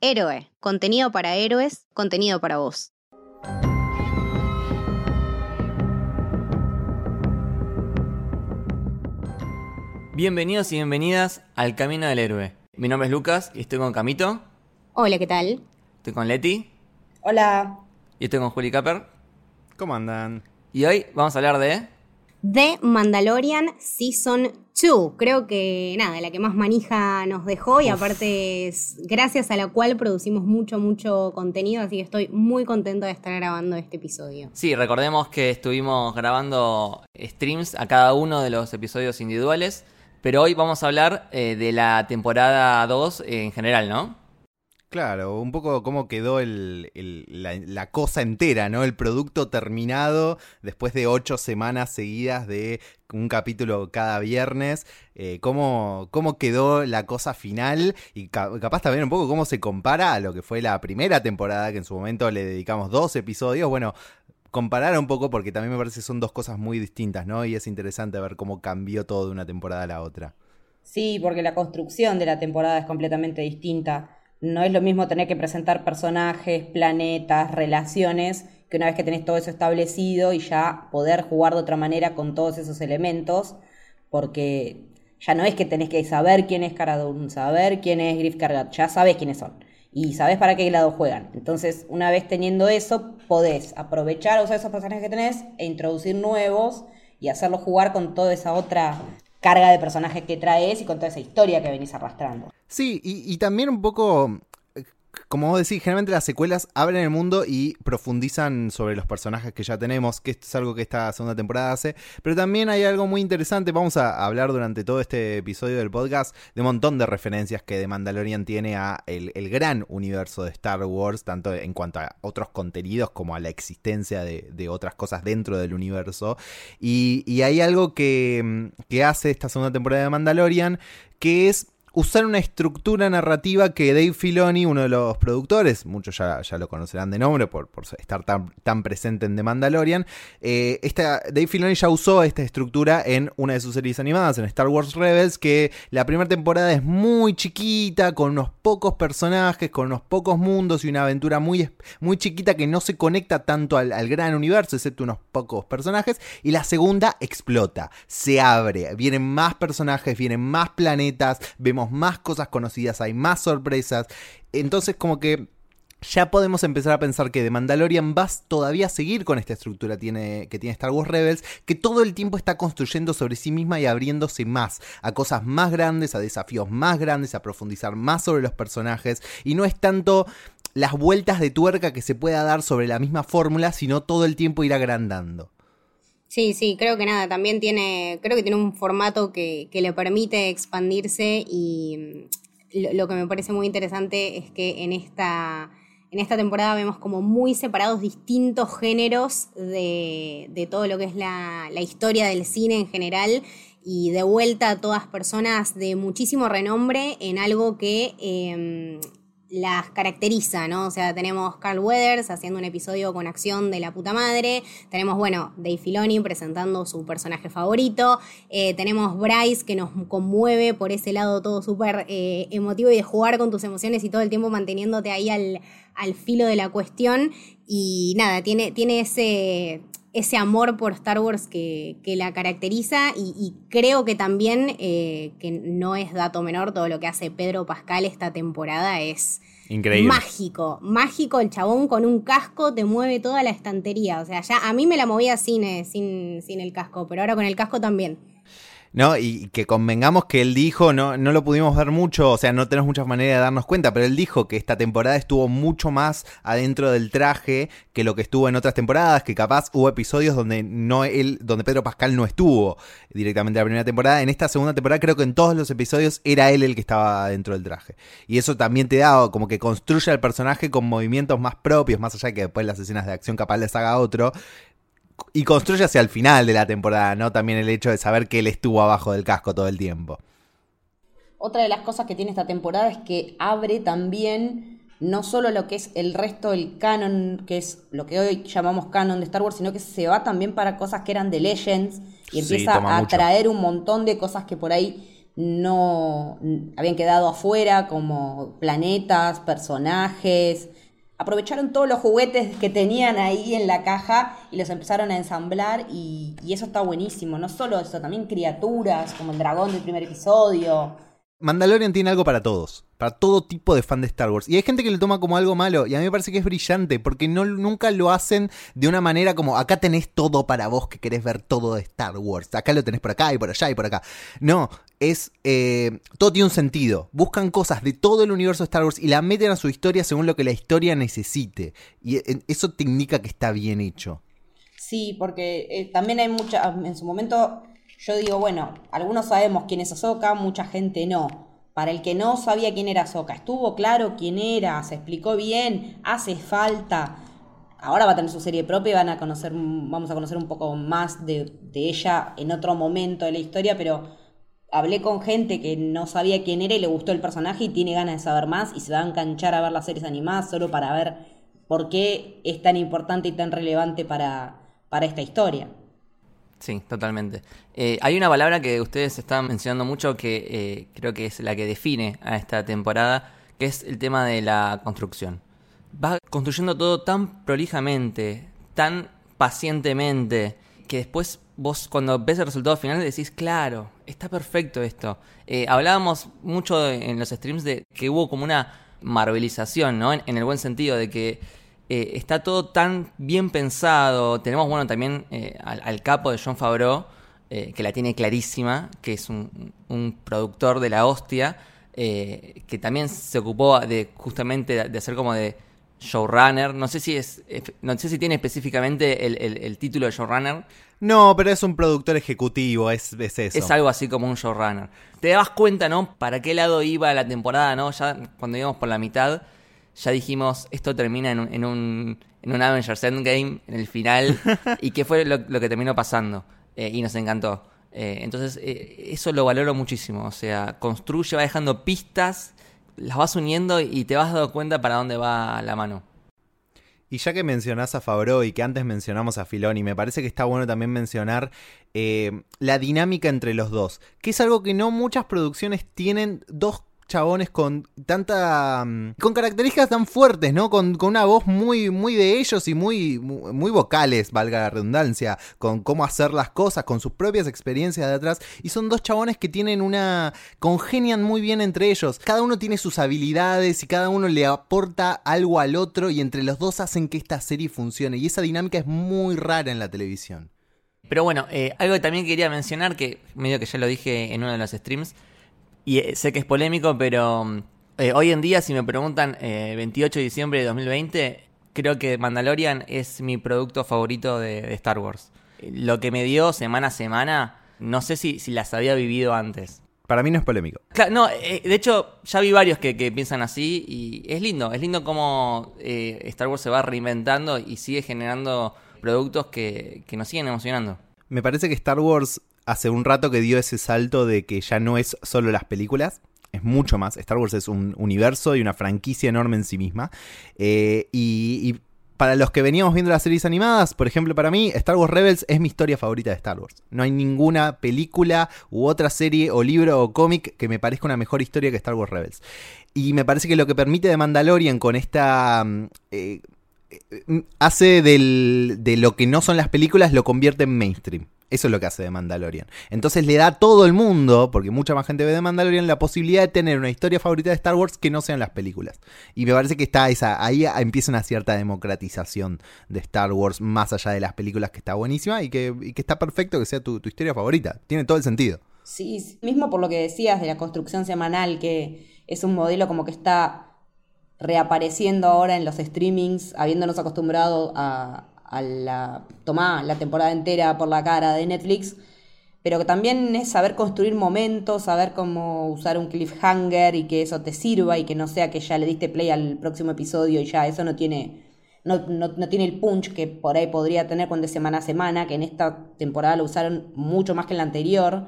Héroe, contenido para héroes, contenido para vos. Bienvenidos y bienvenidas al Camino del Héroe. Mi nombre es Lucas y estoy con Camito. Hola, ¿qué tal? Estoy con Leti. Hola. Y estoy con Juli Capper. ¿Cómo andan? Y hoy vamos a hablar de... The Mandalorian Season 2. Creo que nada, la que más manija nos dejó y aparte es gracias a la cual producimos mucho, mucho contenido, así que estoy muy contento de estar grabando este episodio. Sí, recordemos que estuvimos grabando streams a cada uno de los episodios individuales, pero hoy vamos a hablar eh, de la temporada 2 en general, ¿no? Claro, un poco cómo quedó el, la, cosa entera, ¿no? El producto terminado después de ocho semanas seguidas de un capítulo cada viernes. eh, cómo, cómo quedó la cosa final y ca- capaz también un poco cómo se compara a lo que fue la primera temporada, que en su momento le dedicamos dos episodios. Bueno, comparar un poco porque también me parece que son dos cosas muy distintas, ¿no? Y es interesante ver cómo cambió todo de una temporada a la otra. Sí, porque la construcción de la temporada es completamente distinta. No es lo mismo tener que presentar personajes, planetas, relaciones, que una vez que tenés todo eso establecido y ya poder jugar de otra manera con todos esos elementos, porque ya no es que tenés que saber quién es Cara Dune, saber quién es Griff Kargat, ya sabés quiénes son. Y sabés para qué lado juegan. Entonces, una vez teniendo eso, podés aprovechar, usar esos personajes que tenés e introducir nuevos y hacerlos jugar con toda esa otra carga de personajes que traes y con toda esa historia que venís arrastrando. Sí, y, y también un poco, como vos decís, generalmente las secuelas abren el mundo y profundizan sobre los personajes que ya tenemos, que esto es algo que esta segunda temporada hace, pero también hay algo muy interesante, vamos a hablar durante todo este episodio del podcast de un montón de referencias que The Mandalorian tiene a el, el gran universo de Star Wars, tanto en cuanto a otros contenidos como a la existencia de, de otras cosas dentro del universo, y, y hay algo que, que hace esta segunda temporada de Mandalorian, que es usar una estructura narrativa que Dave Filoni, uno de los productores, muchos ya, ya lo conocerán de nombre por, por estar tan, tan presente en The Mandalorian, eh, Dave Filoni ya usó esta estructura en una de sus series animadas, en Star Wars Rebels, que la primera temporada es muy chiquita, con unos pocos personajes, con unos pocos mundos y una aventura muy, muy chiquita que no se conecta tanto al gran universo, excepto unos pocos personajes, y la segunda explota, se abre, vienen más personajes, vienen más planetas, vemos más cosas conocidas, hay más sorpresas, entonces como que ya podemos empezar a pensar que The Mandalorian va todavía a seguir con esta estructura tiene, que tiene Star Wars Rebels, que todo el tiempo está construyendo sobre sí misma y abriéndose más a cosas más grandes, a desafíos más grandes, a profundizar más sobre los personajes, y no es tanto las vueltas de tuerca que se pueda dar sobre la misma fórmula, sino todo el tiempo ir agrandando. Sí, sí, creo que nada, también tiene, creo que tiene un formato que, que le permite expandirse y mm, lo, que me parece muy interesante es que en esta, en esta temporada vemos como muy separados distintos géneros de, de todo lo que es la, la historia del cine en general y de vuelta a todas personas de muchísimo renombre en algo que em, las caracteriza, ¿no? O sea, tenemos Carl Weathers haciendo un episodio con acción de la puta madre, tenemos, bueno, Dave Filoni presentando su personaje favorito, eh, tenemos Bryce que nos conmueve por ese lado todo súper eh, emotivo y de jugar con tus emociones y todo el tiempo manteniéndote ahí al, al filo de la cuestión. Y nada, tiene, tiene ese ese amor por Star Wars que, que la caracteriza y, y creo que también, eh, que no es dato menor, todo lo que hace Pedro Pascal esta temporada es Increíble. mágico, mágico, el chabón con un casco te mueve toda la estantería, o sea, ya a mí me la movía sin, eh, sin, sin el casco, pero ahora con el casco también. ¿No? Y que convengamos que él dijo, no, no lo pudimos ver mucho, o sea, no tenemos muchas maneras de darnos cuenta, pero él dijo que esta temporada estuvo mucho más adentro del traje que lo que estuvo en otras temporadas, que capaz hubo episodios donde no él, donde Pedro Pascal no estuvo directamente en la primera temporada. En esta segunda temporada creo que en todos los episodios era él el que estaba dentro del traje. Y eso también te da como que construye al personaje con movimientos más propios, más allá de que después las escenas de acción capaz les haga otro y construye hacia el final de la temporada, ¿no? También el hecho de saber que él estuvo abajo del casco todo el tiempo. Otra de las cosas que tiene esta temporada es que abre también no solo lo que es el resto del canon, que es lo que hoy llamamos canon de Star Wars, sino que se va también para cosas que eran de Legends y empieza a mucho. traer un montón de cosas que por ahí no habían quedado afuera, como planetas, personajes. Aprovecharon todos los juguetes que tenían ahí en la caja y los empezaron a ensamblar y, y eso está buenísimo. No solo eso, también criaturas como el dragón del primer episodio. Mandalorian tiene algo para todos, para todo tipo de fan de Star Wars. Y hay gente que lo toma como algo malo, y a mí me parece que es brillante, porque no, nunca lo hacen de una manera como, acá tenés todo para vos que querés ver todo de Star Wars, acá lo tenés por acá y por allá y por acá. No, es, eh, todo tiene un sentido. Buscan cosas de todo el universo de Star Wars y la meten a su historia según lo que la historia necesite. Y eh, eso te indica que está bien hecho. Sí, porque eh, también hay mucha, en su momento yo digo, bueno, algunos sabemos quién es Ahsoka, mucha gente no. Para el que no sabía quién era Ahsoka, ¿estuvo claro quién era? ¿Se explicó bien? ¿Hace falta? Ahora va a tener su serie propia y van a conocer, vamos a conocer un poco más de, de ella en otro momento de la historia, pero hablé con gente que no sabía quién era y le gustó el personaje y tiene ganas de saber más y se va a enganchar a ver las series animadas solo para ver por qué es tan importante y tan relevante para, para esta historia. Sí, totalmente. Eh, hay una palabra que ustedes están mencionando mucho que eh, creo que es la que define a esta temporada, que es el tema de la construcción. Va construyendo todo tan prolijamente, tan pacientemente, que después vos cuando ves el resultado final decís, claro, está perfecto esto. Eh, hablábamos mucho en los streams de que hubo como una marvelización, ¿no? en el buen sentido de que está todo tan bien pensado. Tenemos, bueno, también eh, al, capo de John Favreau, eh, que la tiene clarísima, que es un, productor de la hostia, que también se ocupó de justamente de hacer como de showrunner. No sé si es, no sé si tiene específicamente el, título de showrunner. No, pero es un productor ejecutivo, es, es, eso. Es algo así como un showrunner. Te das cuenta, ¿no? Para qué lado iba la temporada, ¿no? Ya cuando íbamos por la mitad ya dijimos, esto termina en un, en un, en un Avengers Endgame, en el final, y qué fue lo, que terminó pasando. Eh, y nos encantó. Eh, entonces, eh, eso lo valoro muchísimo. O sea, construye, va dejando pistas, las vas uniendo y te vas dando cuenta para dónde va la mano. Y ya que mencionás a Fabro y que antes mencionamos a Filoni, me parece que está bueno también mencionar la dinámica entre los dos, que es algo que no muchas producciones tienen dos chabones con tanta. Mm, con características tan fuertes, ¿no? Con, una voz muy, muy de ellos y muy, muy, vocales, valga la redundancia, con cómo hacer las cosas, con sus propias experiencias de atrás. Y son dos chabones que tienen una. congenian muy bien entre ellos. Cada uno tiene sus habilidades y cada uno le aporta algo al otro y entre los dos hacen que esta serie funcione. Y esa dinámica es muy rara en la televisión. Pero bueno, eh, algo que también quería mencionar, que medio que ya lo dije en uno de los streams, y eh, sé que es polémico, pero mm, eh, hoy en día, si me preguntan 28 eh, de diciembre de 2020, creo que Mandalorian es mi producto favorito de, Star Wars. Lo que me dio semana a semana, no sé si, si las había vivido antes. Para mí no es polémico. Claro, no, de hecho, ya vi varios que, piensan así y es lindo. Es lindo cómo Star Wars se va reinventando y sigue generando productos que, que nos siguen emocionando. Me parece que Star Wars hace un rato que dio ese salto de que ya no es solo las películas, es mucho más. Star Wars es un universo y una franquicia enorme en sí misma. Eh, y, para los que veníamos viendo las series animadas, por ejemplo, para mí, Star Wars Rebels es mi historia favorita de Star Wars. No hay ninguna película u otra serie o libro o cómic que me parezca una mejor historia que Star Wars Rebels. Y me parece que lo que permite de Mandalorian con esta... Mm, eh, hace de lo que no son las películas, lo convierte en mainstream. Eso es lo que hace de Mandalorian. Entonces le da a todo el mundo, porque mucha más gente ve de Mandalorian, la posibilidad de tener una historia favorita de Star Wars que no sean las películas. Y me parece que está esa, ahí empieza una cierta democratización de Star Wars, más allá de las películas, que está buenísima y que, está perfecto que sea tu, tu historia favorita. Tiene todo el sentido. Sí, mismo por lo que decías de la construcción semanal, que es un modelo como que está reapareciendo ahora en los streamings, habiéndonos acostumbrado a, la tomar la temporada entera por la cara de Netflix, pero que también es saber construir momentos, saber cómo usar un cliffhanger y que eso te sirva y que no sea que ya le diste play al próximo episodio y ya eso no tiene no, no, tiene el punch que por ahí podría tener cuando es semana a semana, que en esta temporada lo usaron mucho más que en la anterior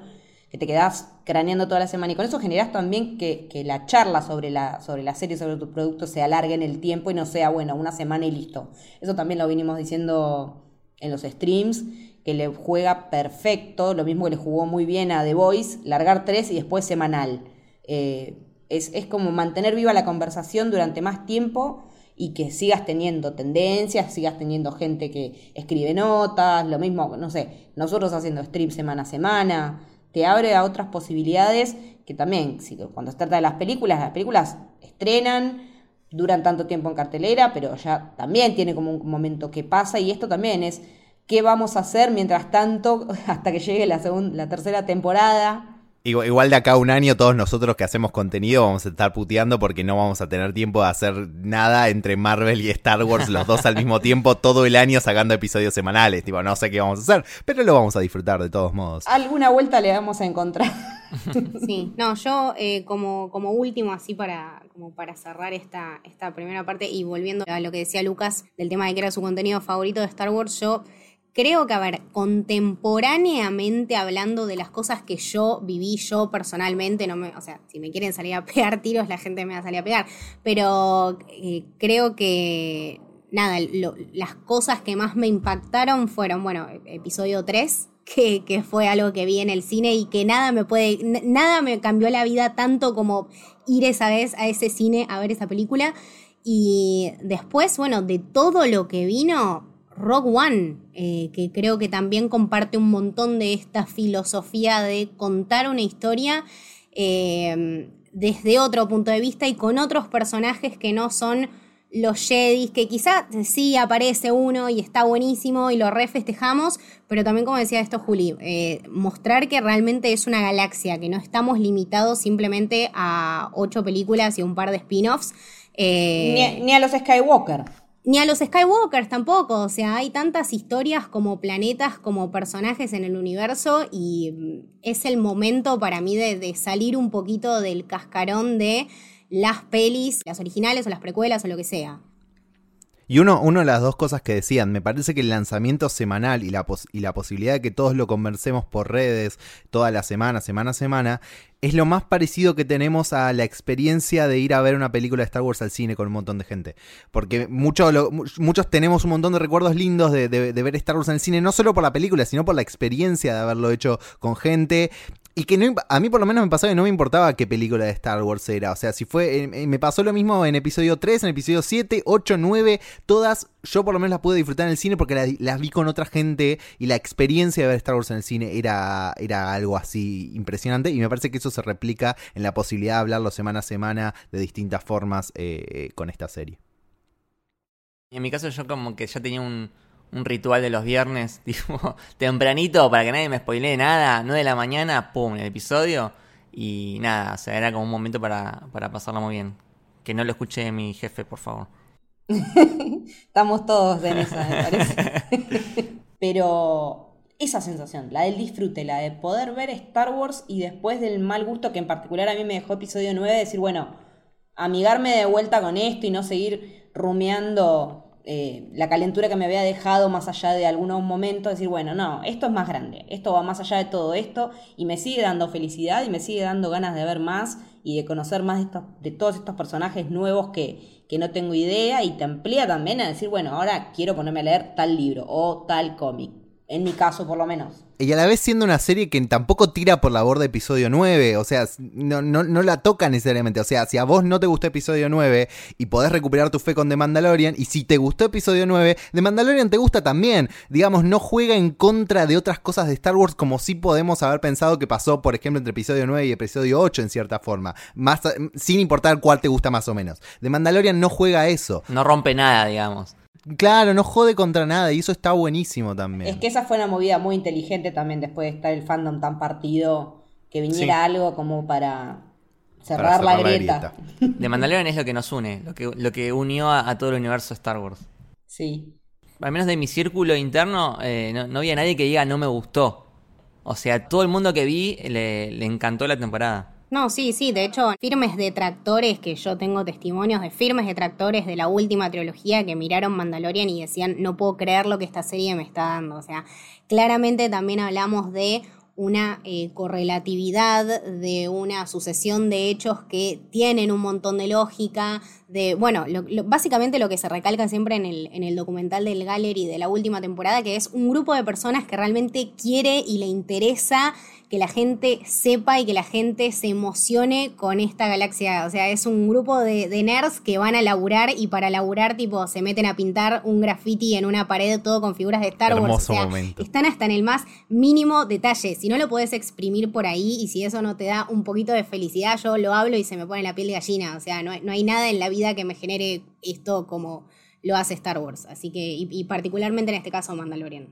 que te quedás craneando toda la semana y con eso generás también que, la charla sobre la, sobre la serie, sobre tu producto se alargue en el tiempo y no sea, bueno, una semana y listo. Eso también lo vinimos diciendo en los streams que le juega perfecto, lo mismo que le jugó muy bien a The Voice, largar tres y después semanal. Eh, es, es como mantener viva la conversación durante más tiempo y que sigas teniendo tendencias, sigas teniendo gente que escribe notas, lo mismo, no sé, nosotros haciendo stream semana a semana, te abre a otras posibilidades que también, si, cuando se trata de las películas, las películas estrenan, duran tanto tiempo en cartelera, pero ya también tiene como un momento que pasa y esto también es qué vamos a hacer mientras tanto hasta que llegue la, segunda, la tercera temporada Igual de acá a un año todos nosotros que hacemos contenido vamos a estar puteando porque no vamos a tener tiempo de hacer nada entre Marvel y Star Wars los dos al mismo tiempo todo el año sacando episodios semanales. Tipo, no sé qué vamos a hacer, pero lo vamos a disfrutar de todos modos. Alguna vuelta le vamos a encontrar. Sí, no, yo eh, como, como último, así para, como para cerrar esta, esta primera parte y volviendo a lo que decía Lucas del tema de que era su contenido favorito de Star Wars, yo creo que, a ver, contemporáneamente hablando de las cosas que yo viví yo personalmente, no me, o sea, si me quieren salir a pegar tiros, la gente me va a salir a pegar, pero eh, creo que, nada, las cosas que más me impactaron fueron, bueno, episodio 3, que, que, fue algo que vi en el cine y que nada me puede, nada me cambió la vida tanto como ir esa vez a ese cine a ver esa película. Y después, bueno, de todo lo que vino, Rock One, eh, que creo que también comparte un montón de esta filosofía de contar una historia eh, desde otro punto de vista y con otros personajes que no son los Jedi, que quizás sí aparece uno y está buenísimo y lo refestejamos, pero también como decía esto Juli, eh, mostrar que realmente es una galaxia, que no estamos limitados simplemente a ocho películas y un par de spin-offs. ni, ni, a los Skywalker. Ni a los Skywalkers tampoco, o sea, hay tantas historias como planetas, como personajes en el universo y mm, es el momento para mí de, salir un poquito del cascarón de las pelis, las originales o las precuelas o lo que sea. Y uno, de las dos cosas que decían, me parece que el lanzamiento semanal y la, y la posibilidad de que todos lo conversemos por redes toda la semana, semana a semana, es lo más parecido que tenemos a la experiencia de ir a ver una película de Star Wars al cine con un montón de gente. Porque mucho muchos tenemos un montón de recuerdos lindos de, de, ver Star Wars en el cine, no solo por la película, sino por la experiencia de haberlo hecho con gente. Y que no, a mí por lo menos me pasó que no me importaba qué película de Star Wars era. O sea, si fue. Eh, me pasó lo mismo en episodio 3, en episodio 7, 8, 9. Todas, yo por lo menos las pude disfrutar en el cine porque las, vi con otra gente. Y la experiencia de ver Star Wars en el cine era, era algo así impresionante. Y me parece que eso se replica en la posibilidad de hablarlo semana a semana de distintas formas eh, con esta serie. En mi caso, yo como que ya tenía un un ritual de los viernes, tipo, tempranito, para que nadie me spoilee nada, 9 de la mañana, pum, el episodio. Y nada, o sea, era como un momento para, para pasarlo muy bien. Que no lo escuche mi jefe, por favor. Estamos todos en esa, me parece. Pero esa sensación, la del disfrute, la de poder ver Star Wars y después del mal gusto que en particular a mí me dejó episodio 9, decir, bueno, amigarme de vuelta con esto y no seguir rumiando eh, la calentura que me había dejado más allá de algunos momentos, decir, bueno, no, esto es más grande, esto va más allá de todo esto y me sigue dando felicidad y me sigue dando ganas de ver más y de conocer más de, estos, de todos estos personajes nuevos que, que no tengo idea y te amplía también a decir, bueno, ahora quiero ponerme a leer tal libro o tal cómic, en mi caso por lo menos y a la vez siendo una serie que tampoco tira por la borda episodio 9, o sea, no, no, la toca necesariamente, o sea, si a vos no te gustó episodio 9 y podés recuperar tu fe con The Mandalorian, y si te gustó episodio 9, The Mandalorian te gusta también, digamos, no juega en contra de otras cosas de Star Wars como si podemos haber pensado que pasó, por ejemplo, entre episodio 9 y episodio 8 en cierta forma, más, sin importar cuál te gusta más o menos. The Mandalorian no juega eso. No rompe nada, digamos. Claro, no jode contra nada y eso está buenísimo también. Es que esa fue una movida muy inteligente también después de estar el fandom tan partido, que viniera algo como para cerrar, la, grieta. De Mandalorian es lo que nos une, lo que, lo que unió a, todo el universo Star Wars. Sí. Al menos de mi círculo interno, eh, no, había nadie que diga no me gustó. O sea, todo el mundo que vi le encantó la temporada. No, sí, sí, de hecho, firmes detractores, que yo tengo testimonios de firmes detractores de la última trilogía que miraron Mandalorian y decían, no puedo creer lo que esta serie me está dando. O sea, claramente también hablamos de una eh, correlatividad, de una sucesión de hechos que tienen un montón de lógica, de, bueno, básicamente lo que se recalca siempre en el, en el documental del Gallery de la última temporada, que es un grupo de personas que realmente quiere y le interesa que la gente sepa y que la gente se emocione con esta galaxia. O sea, es un grupo de, nerds que van a laburar y para laburar, tipo, se meten a pintar un graffiti en una pared todo con figuras de Star Wars. están hasta en el más mínimo detalle. Si no lo puedes exprimir por ahí y si eso no te da un poquito de felicidad, yo lo hablo y se me pone la piel de gallina. O sea, no, no hay nada en la vida que me genere esto como lo hace Star Wars. Así que, y particularmente en este caso Mandalorian.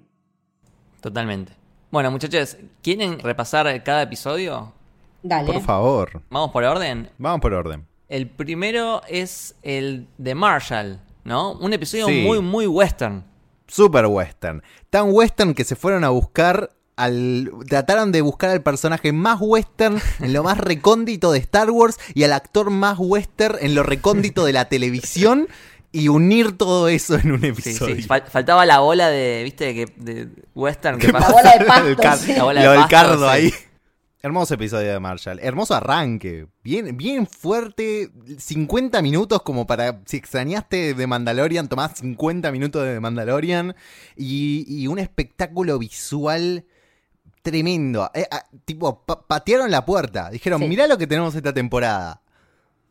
Totalmente. Bueno, muchachos, ¿quieren repasar cada episodio? Dale. Por favor. ¿Vamos por orden? Vamos por orden. El primero es el de Marshall, ¿no? Un episodio muy, muy western. Super western. Tan western que se fueron a buscar al, trataron de buscar al personaje más western en lo más recóndito de Star Wars y al actor más western en lo recóndito de la televisión y unir todo eso en un episodio. faltaba la bola de, viste, que, de western. Que la bola de pasto, Lo del cardo ahí. Hermoso episodio de Marshall. Hermoso arranque. Bien, bien fuerte. 50 minutos como para. Si extrañaste de Mandalorian, tomás 50 minutos de Mandalorian. Y, un espectáculo visual tremendo. Eh, ah, tipo, patearon la puerta. Dijeron, mirá lo que tenemos esta temporada.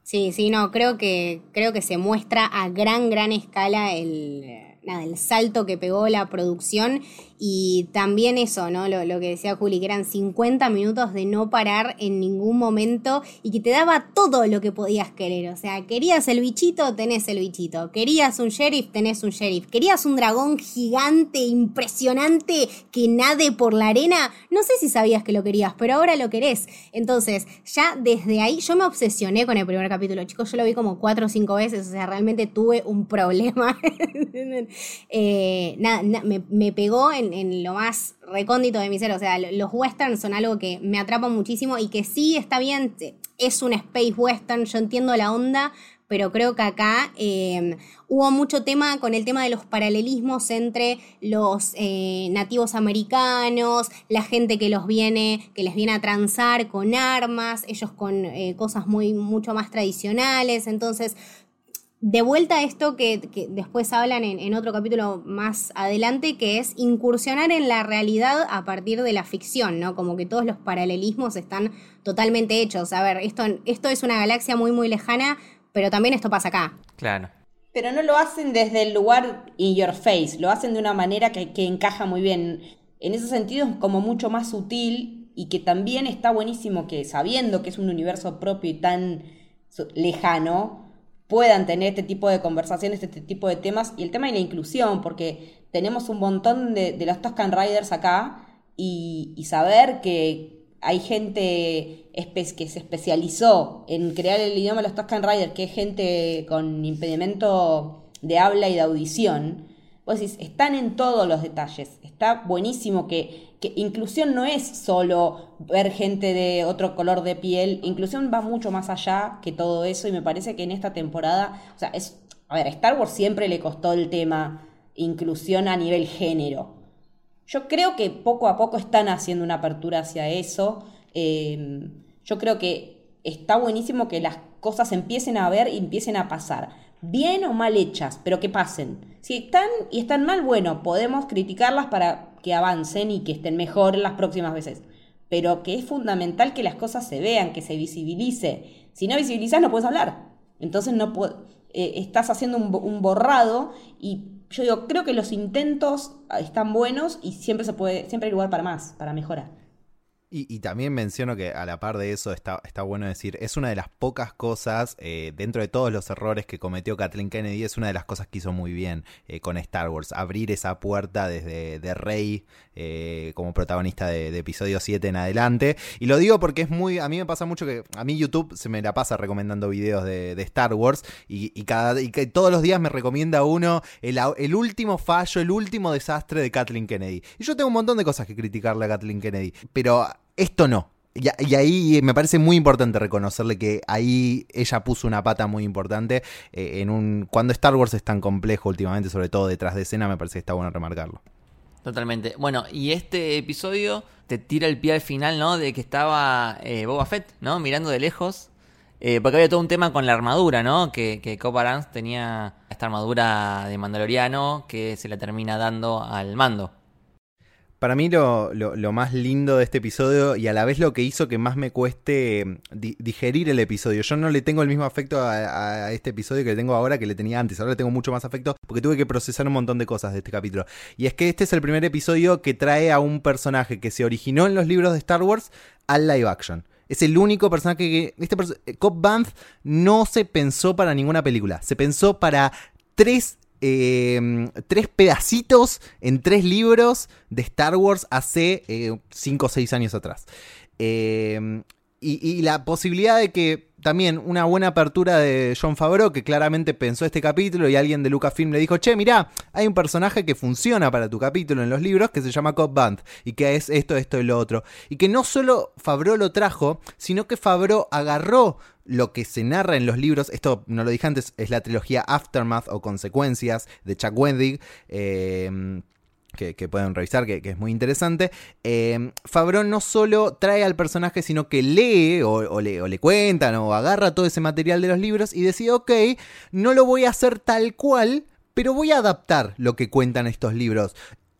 Sí, sí, no, creo que, creo que se muestra a gran, gran escala el, nada, el salto que pegó la producción y también eso, ¿no? Lo, que decía Juli, que eran 50 minutos de no parar en ningún momento y que te daba todo lo que podías querer. O sea, querías el bichito, tenés el bichito. Querías un sheriff, tenés un sheriff. Querías un dragón gigante, impresionante, que nade por la arena. No sé si sabías que lo querías, pero ahora lo querés. Entonces, ya desde ahí, yo me obsesioné con el primer capítulo, chicos. Yo lo vi como cuatro o cinco veces. O sea, realmente tuve un problema. Eh, nada, me pegó en en, lo más recóndito de mi ser. O sea, los westerns son algo que me atrapa muchísimo y que sí está bien, es un space western, yo entiendo la onda, pero creo que acá em, hubo mucho tema con el tema de los paralelismos entre los eh, nativos americanos, la gente que los viene, que les viene a transar con armas, ellos con eh, cosas muy, mucho más tradicionales. Entonces, de vuelta a esto que, después hablan en, otro capítulo más adelante, que es incursionar en la realidad a partir de la ficción, ¿no? Como que todos los paralelismos están totalmente hechos. A ver, esto, esto es una galaxia muy, muy lejana, pero también esto pasa acá. Claro. Pero no lo hacen desde el lugar in your face, lo hacen de una manera que, que encaja muy bien. En ese sentido es como mucho más sutil y que también está buenísimo que sabiendo que es un universo propio y tan lejano, puedan tener este tipo de conversaciones, este tipo de temas, y el tema de la inclusión, porque tenemos un montón de, los Toscan Riders acá, y, saber que hay gente que se especializó en crear el idioma de los Toscan Riders, que es gente con impedimento de habla y de audición, vos decís, están en todos los detalles. Está buenísimo que, que inclusión no es solo ver gente de otro color de piel, inclusión va mucho más allá que todo eso y me parece que en esta temporada, o sea, es, a ver, Star Wars siempre le costó el tema inclusión a nivel género. Yo creo que poco a poco están haciendo una apertura hacia eso. Em, yo creo que está buenísimo que las cosas empiecen a ver y empiecen a pasar bien o mal hechas, pero que pasen. Si están y están mal, bueno, podemos criticarlas para que avancen y que estén mejor las próximas veces. Pero que es fundamental que las cosas se vean, que se visibilice. Si no visibilizas, no puedes hablar. Entonces no eh, estás haciendo un, un borrado y yo digo, creo que los intentos están buenos y siempre se puede, siempre hay lugar para más, para mejorar. Y, también menciono que a la par de eso está, está bueno decir, es una de las pocas cosas, eh, dentro de todos los errores que cometió Kathleen Kennedy, es una de las cosas que hizo muy bien eh, con Star Wars, abrir esa puerta desde de Rey eh, como protagonista de, episodio 7 en adelante. Y lo digo porque es muy, a mí me pasa mucho que a mí YouTube se me la pasa recomendando videos de, Star Wars y, cada, y todos los días me recomienda uno el, el último fallo, el último desastre de Kathleen Kennedy. Y yo tengo un montón de cosas que criticarle a Kathleen Kennedy, pero esto no. Y, ahí me parece muy importante reconocerle que ahí ella puso una pata muy importante eh, en un cuando Star Wars es tan complejo últimamente, sobre todo detrás de escena, me parece que está bueno remarcarlo. Totalmente. Bueno, y este episodio te tira el pie al final, ¿no? De que estaba eh, Boba Fett, ¿no? Mirando de lejos Eh, porque había todo un tema con la armadura, ¿no? Que, que tenía esta armadura de Mandaloriano que se la termina dando al mando. Para mí lo, lo- más lindo de este episodio y a la vez lo que hizo que más me cueste mm, di- digerir el episodio. Yo no le tengo el mismo afecto a, este episodio que le tengo ahora que le tenía antes. Ahora le tengo mucho más afecto porque tuve que procesar un montón de cosas de este capítulo. Y es que este es el primer episodio que trae a un personaje que se originó en los libros de Star Wars al live action. Es el único personaje que... Este Cobb Vanth no se pensó para ninguna película. Se pensó para tres eh, tres pedacitos en tres libros de Star Wars hace 5 o 6 años atrás. Eh, y, la posibilidad de que también una buena apertura de John Favreau, que claramente pensó este capítulo y alguien de Lucasfilm le dijo, che, mirá, hay un personaje que funciona para tu capítulo en los libros que se llama Cobb Vanth y que es esto, esto y lo otro. Y que no solo Favreau lo trajo, sino que Favreau agarró lo que se narra en los libros, esto no lo dije antes, es la trilogía Aftermath o Consecuencias de Chuck Wendig, eh, que, pueden revisar, que, es muy interesante. Eh, Favreau no solo trae al personaje, sino que lee o le, o le cuentan o agarra todo ese material de los libros y decide, ok, no lo voy a hacer tal cual, pero voy a adaptar lo que cuentan estos libros.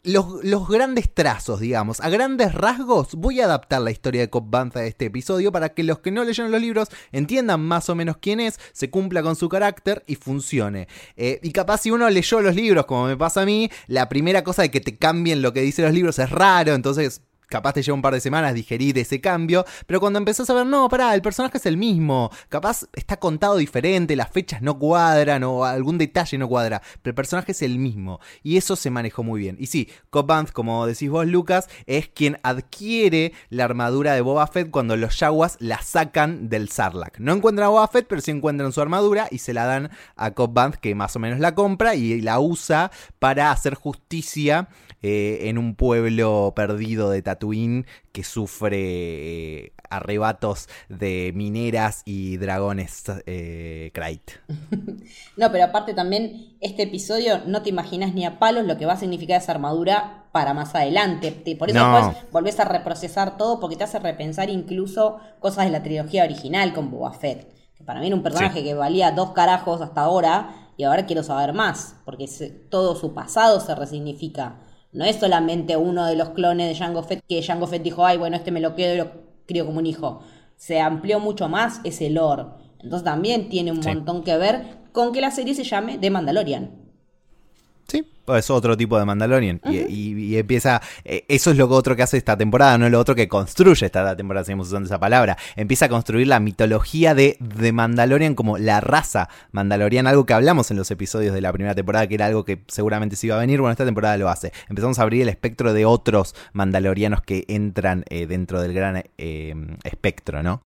Los, los grandes trazos, digamos, a grandes rasgos, voy a adaptar la historia de Cobb Vanth a este episodio para que los que no leyeron los libros entiendan más o menos quién es, se cumpla con su carácter y funcione. Eh, y capaz si uno leyó los libros, como me pasa a mí, la primera cosa de que te cambien lo que dicen los libros es raro, entonces capaz te lleva un par de semanas digerir ese cambio, pero cuando empezás a ver, no, pará, el personaje es el mismo, capaz está contado diferente, las fechas no cuadran o algún detalle no cuadra, pero el personaje es el mismo y eso se manejó muy bien. Y sí, Cobb Vanth, como decís vos, Lucas, es quien adquiere la armadura de Boba Fett cuando los Yaguas la sacan del Sarlacc. No encuentran a Boba Fett, pero sí encuentran su armadura y se la dan a Cobb que más o menos la compra y la usa para hacer justicia eh, en un pueblo perdido de Tatooine que sufre eh, arrebatos de mineras y dragones eh, Krayt. No, pero aparte también, este episodio no te imaginas ni a palos lo que va a significar esa armadura para más adelante. Te- Por eso No. después volvés a reprocesar todo porque te hace repensar incluso cosas de la trilogía original con Boba Fett. Que para mí era un personaje que valía dos carajos hasta ahora y ahora quiero saber más porque todo su pasado se resignifica. No es solamente uno de los clones de Jango Fett que Jango Fett dijo, ay, bueno, este me lo quedo y lo crío como un hijo. Se amplió mucho más ese lore. Entonces también tiene un Sí. montón que ver con que la serie se llame The Mandalorian. Sí, es otro tipo de Mandalorian. Y- y, y empieza. eh, eso es lo que otro que hace esta temporada, no lo otro que construye esta temporada, seguimos usando esa palabra. Empieza a construir la mitología de, de Mandalorian como la raza mandaloriana, algo que hablamos en los episodios de la primera temporada, que era algo que seguramente se iba a venir. Bueno, esta temporada lo hace. Empezamos a abrir el espectro de otros mandalorianos que entran eh, dentro del gran eh, espectro, ¿no?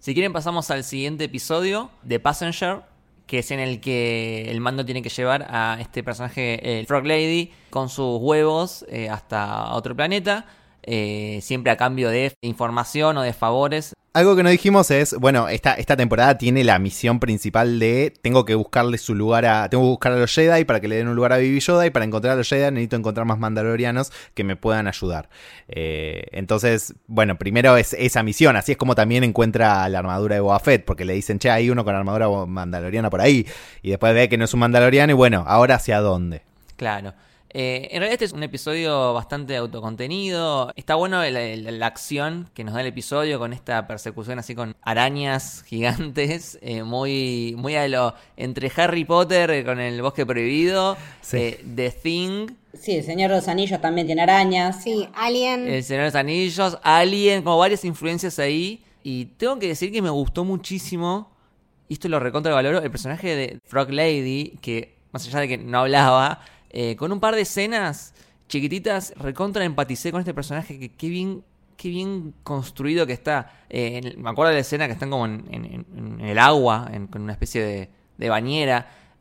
Si quieren pasamos al siguiente episodio de Passenger, que es en el que el mando tiene que llevar a este personaje, el Frog Lady, con sus huevos eh, hasta otro planeta, eh, siempre a cambio de información o de favores. Algo que no dijimos es, bueno, esta, esta temporada tiene la misión principal de tengo que buscarle su lugar a. Tengo que buscar a los Jedi para que le den un lugar a Baby Yoda y para encontrar a los Jedi necesito encontrar más mandalorianos que me puedan ayudar. Eh, entonces, bueno, primero es esa misión, así es como también encuentra la armadura de Boba Fett, porque le dicen, che, hay uno con armadura mandaloriana por ahí. Y después ve que no es un mandaloriano y bueno, ahora hacia dónde. Claro. Eh, en realidad este es un episodio bastante autocontenido. Está bueno la, la- la acción que nos da el episodio con esta persecución así con arañas gigantes. eh, muy, muy a lo entre Harry Potter eh, con el bosque prohibido. Sí. eh, The Thing. Sí, el Señor de los Anillos también tiene arañas. Sí, Alien. El Señor de los Anillos, Alien, como varias influencias ahí. Y tengo que decir que me gustó muchísimo, y esto lo recontra valoro, el personaje de Frog Lady, que más allá de que no hablaba, eh, con un par de escenas chiquititas, recontra empaticé con este personaje, que qué bien, qué bien construido que está. Eh, en- me acuerdo de la escena que están como en, en- en- el agua, con una especie de, de bañera.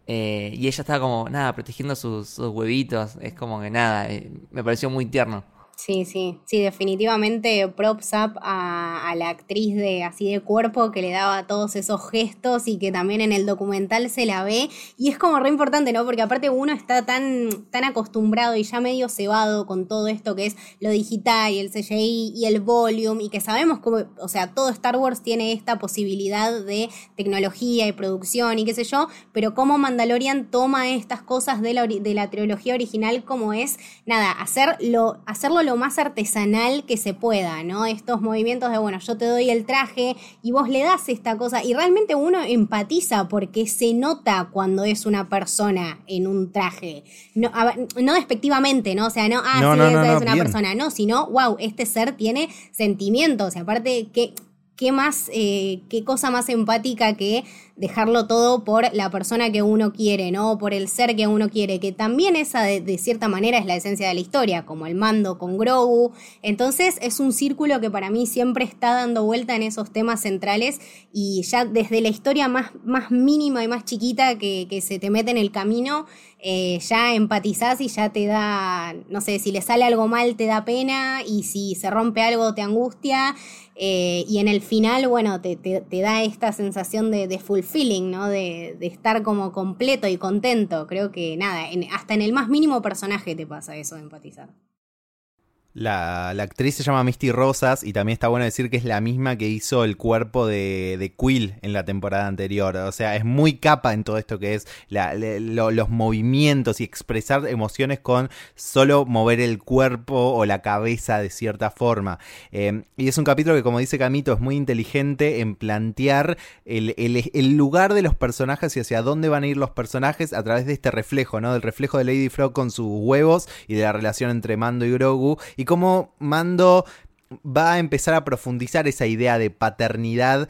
eh, y ella estaba como, nada, protegiendo sus, sus huevitos. Es como que nada, eh, me pareció muy tierno. Sí, sí, sí, definitivamente props up a, la actriz de así de cuerpo que le daba todos esos gestos y que también en el documental se la ve. Y es como re importante, ¿no? Porque aparte uno está tan, tan acostumbrado y ya medio cebado con todo esto que es lo digital y el CGI y el volume y que sabemos cómo, o sea, todo Star Wars tiene esta posibilidad de tecnología y producción y qué sé yo, pero cómo Mandalorian toma estas cosas de la, de la trilogía original como es, nada, hacerlo, hacerlo lo más artesanal que se pueda, ¿no? Estos movimientos de, bueno, yo te doy el traje y vos le das esta cosa y realmente uno empatiza porque se nota cuando es una persona en un traje. No, no despectivamente, ¿no? O sea, no, ah, sí, esa es una persona, no, sino, wow, este ser tiene sentimientos y aparte que qué más, eh, qué cosa más empática que dejarlo todo por la persona que uno quiere, ¿no? Por el ser que uno quiere, que también esa de, cierta manera es la esencia de la historia, como el mando con Grogu. Entonces es un círculo que para mí siempre está dando vuelta en esos temas centrales y ya desde la historia más, más mínima y más chiquita que, se te mete en el camino, eh, ya empatizás y ya te da, no sé, si le sale algo mal te da pena y si se rompe algo te angustia. Eh, y en el final, bueno, te, da esta sensación de, de fulfilling, ¿no? De, estar como completo y contento. Creo que nada, hasta en el más mínimo personaje te pasa eso de empatizar. La, actriz se llama Misty Rosas y también está bueno decir que es la misma que hizo el cuerpo de, de Quill en la temporada anterior. O sea, es muy capa en todo esto que es los movimientos y expresar emociones con solo mover el cuerpo o la cabeza de cierta forma. Eh, y es un capítulo que, como dice Camito, es muy inteligente en plantear el, el, lugar de los personajes y hacia dónde van a ir los personajes a través de este reflejo, ¿no? Del reflejo de Lady Frog con sus huevos y de la relación entre Mando y Grogu. Cómo Mando va a empezar a profundizar esa idea de paternidad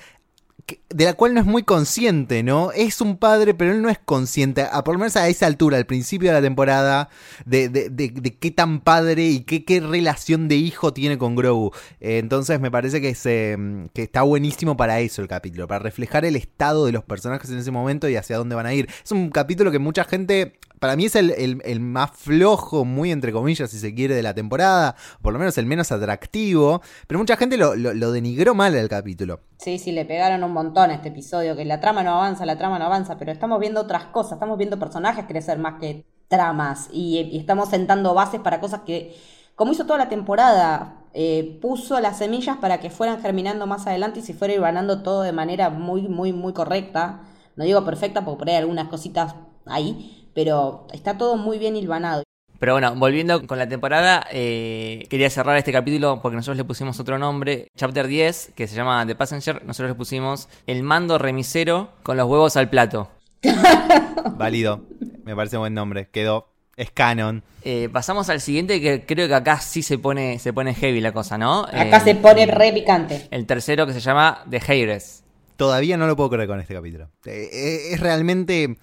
de la cual no es muy consciente, ¿no? Es un padre, pero él no es consciente, a por lo menos a esa altura, al principio de la temporada, de, qué tan padre y qué, qué, relación de hijo tiene con Grogu. Eh, entonces me parece que, eh, que está buenísimo para eso el capítulo, para reflejar el estado de los personajes en ese momento y hacia dónde van a ir. Es un capítulo que mucha gente para mí es el, más flojo, muy entre comillas, si se quiere, de la temporada, por lo menos el menos atractivo, pero mucha gente lo, denigró mal el capítulo. Sí, sí, le pegaron un montón a este episodio, que la trama no avanza, la trama no avanza, pero estamos viendo otras cosas, estamos viendo personajes crecer más que tramas y, estamos sentando bases para cosas que, como hizo toda la temporada, eh, puso las semillas para que fueran germinando más adelante y se fuera ganando todo de manera muy, muy, muy correcta. No digo perfecta porque por ahí hay algunas cositas ahí, pero está todo muy bien hilvanado. Pero bueno, volviendo con la temporada, eh, quería cerrar este capítulo porque nosotros le pusimos otro nombre, Chapter 10, que se llama The Passenger, nosotros le pusimos El mando remisero con los huevos al plato. Válido, me parece un buen nombre, quedó, es canon. Eh, pasamos al siguiente que creo que acá sí se pone, se pone heavy la cosa, ¿no? Acá se pone re picante. El tercero que se llama The Haters. Todavía no lo puedo creer con este capítulo. Eh, es realmente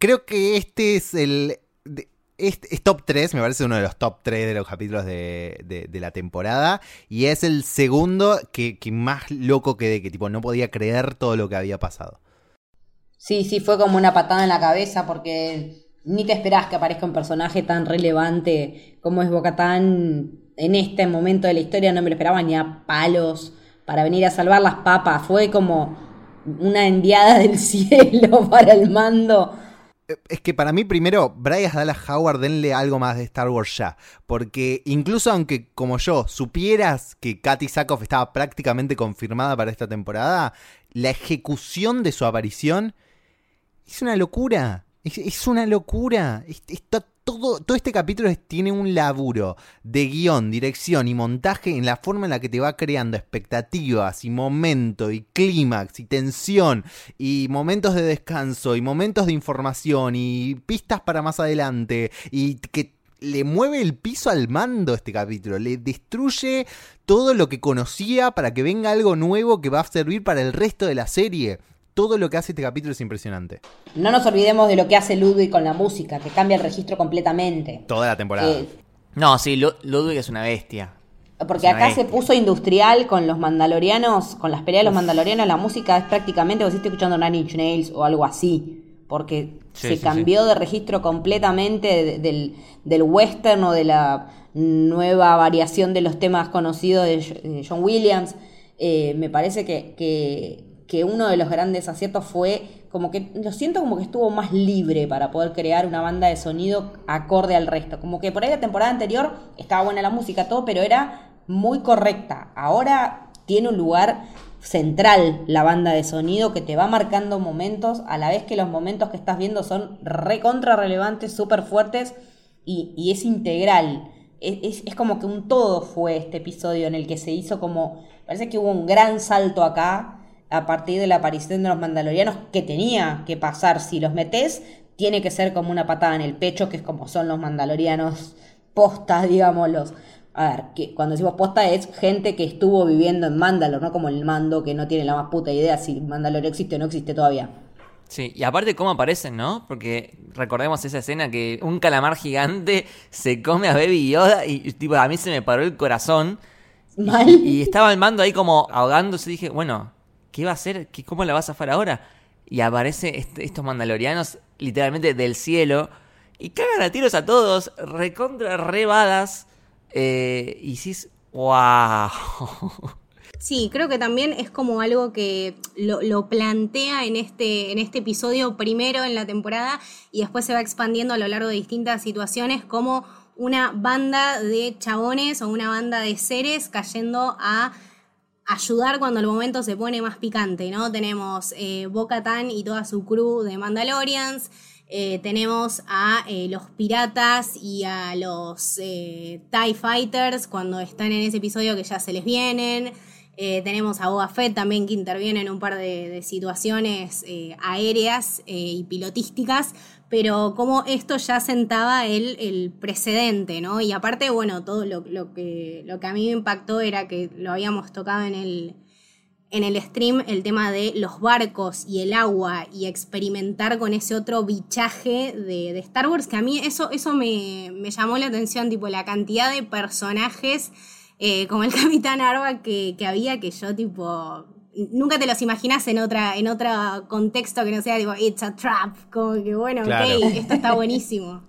creo que este es el... Este es top 3, me parece uno de los top 3 de los capítulos de, la temporada. Y es el segundo que, más loco quedé, que tipo no podía creer todo lo que había pasado. Sí, sí, fue como una patada en la cabeza porque ni te esperás que aparezca un personaje tan relevante como es Bocatán en este momento de la historia. No me lo esperaba ni a palos para venir a salvar las papas. Fue como una enviada del cielo para el mando es que para mí, primero, Bryce Dallas Howard, denle algo más de Star Wars ya. Porque incluso aunque, como yo, supieras que Katy Sackhoff estaba prácticamente confirmada para esta temporada, la ejecución de su aparición es una locura. Es, una locura. Está todo, este capítulo tiene un laburo de guion, dirección y montaje en la forma en la que te va creando expectativas y momento y clímax y tensión y momentos de descanso y momentos de información y pistas para más adelante y que le mueve el piso al mando este capítulo, le destruye todo lo que conocía para que venga algo nuevo que va a servir para el resto de la serie todo lo que hace este capítulo es impresionante. No nos olvidemos de lo que hace Ludwig con la música, que cambia el registro completamente. Toda la temporada. Eh, no, sí, Ludwig es una bestia. Porque acá se puso industrial con los mandalorianos, con las peleas de los mandalorianos, la música es prácticamente como si escuchando Nine Inch Nails o algo así. porque Sí, se sí, cambió de registro completamente de- del, del western o de la nueva variación de los temas conocidos de John Williams. Eh, me parece que, que, que uno de los grandes aciertos fue como que lo siento como que estuvo más libre para poder crear una banda de sonido acorde al resto. Como que por ahí la temporada anterior estaba buena la música, todo, pero era muy correcta. Ahora tiene un lugar central la banda de sonido que te va marcando momentos a la vez que los momentos que estás viendo son recontra relevantes, súper fuertes y, es integral. Es- es como que un todo fue este episodio en el que se hizo como, parece que hubo un gran salto acá a partir de la aparición de los mandalorianos que tenía que pasar. Si los metes, tiene que ser como una patada en el pecho, que es como son los mandalorianos postas, digámoslos. A ver, que cuando decimos posta es gente que estuvo viviendo en Mandalor, no como el mando que no tiene la más puta idea si Mandalor existe o no existe todavía. Sí, y aparte cómo aparecen, ¿no? Porque recordemos esa escena que un calamar gigante se come a Baby Yoda y tipo a mí se me paró el corazón Mal. y estaba el mando ahí como ahogándose y dije, bueno, ¿qué va a hacer? ¿Qué, ¿Cómo la vas a zafar ahora? Y aparece estos mandalorianos literalmente del cielo y cagan a tiros a todos, recontra rebadas eh, y wow. Sí, creo que también es como algo que lo, lo plantea en este, en este episodio primero en la temporada y después se va expandiendo a lo largo de distintas situaciones como una banda de chabones o una banda de seres cayendo a ayudar cuando el momento se pone más picante, ¿no? Tenemos eh, Bo-Katan y toda su crew de Mandalorians, eh, tenemos a eh, los piratas y a los eh, TIE Fighters cuando están en ese episodio que ya se les vienen. Eh, tenemos a Boba Fett también que interviene en un par de, situaciones eh, aéreas eh, y pilotísticas, pero como esto ya sentaba el, el precedente, ¿no? Y aparte, bueno, todo lo, lo que, lo que a mí me impactó era que lo habíamos tocado en el, en el stream, el tema de los barcos y el agua y experimentar con ese otro bichaje de, de Star Wars, que a mí eso, eso me, me llamó la atención, tipo la cantidad de personajes eh, como el Capitán Arba que, que había, que yo tipo nunca te los imaginas en otra en otro contexto que no sea tipo it's a trap como que bueno Claro. ok esto está buenísimo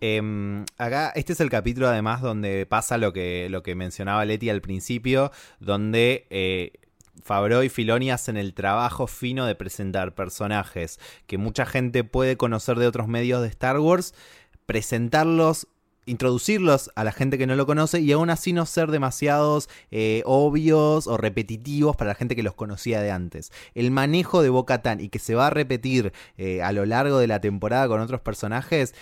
Em, acá, este es el capítulo además donde pasa lo que, lo que mencionaba Leti al principio, donde eh, Favreau y Filoni hacen el trabajo fino de presentar personajes que mucha gente puede conocer de otros medios de Star Wars, presentarlos introducirlos a la gente que no lo conoce y aún así no ser demasiados eh, obvios o repetitivos para la gente que los conocía de antes. El manejo de Boca Tan y que se va a repetir eh, a lo largo de la temporada con otros personajes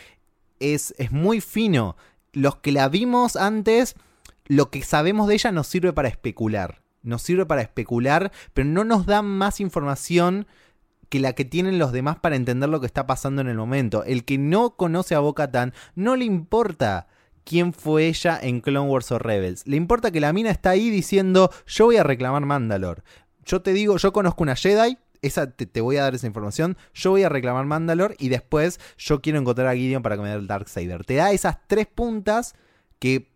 es, es muy fino. Los que la vimos antes, lo que sabemos de ella nos sirve para especular. Nos sirve para especular, pero no nos da más información que la que tienen los demás para entender lo que está pasando en el momento. El que no conoce a Boca Tan no le importa quién fue ella en Clone Wars o Rebels. Le importa que la mina está ahí diciendo, yo voy a reclamar Mandalore. Yo te digo, yo conozco una Jedi, esa te, voy a dar esa información. Yo voy a reclamar Mandalore y después yo quiero encontrar a Gideon para que me dé el Darksaber. Te da esas tres puntas que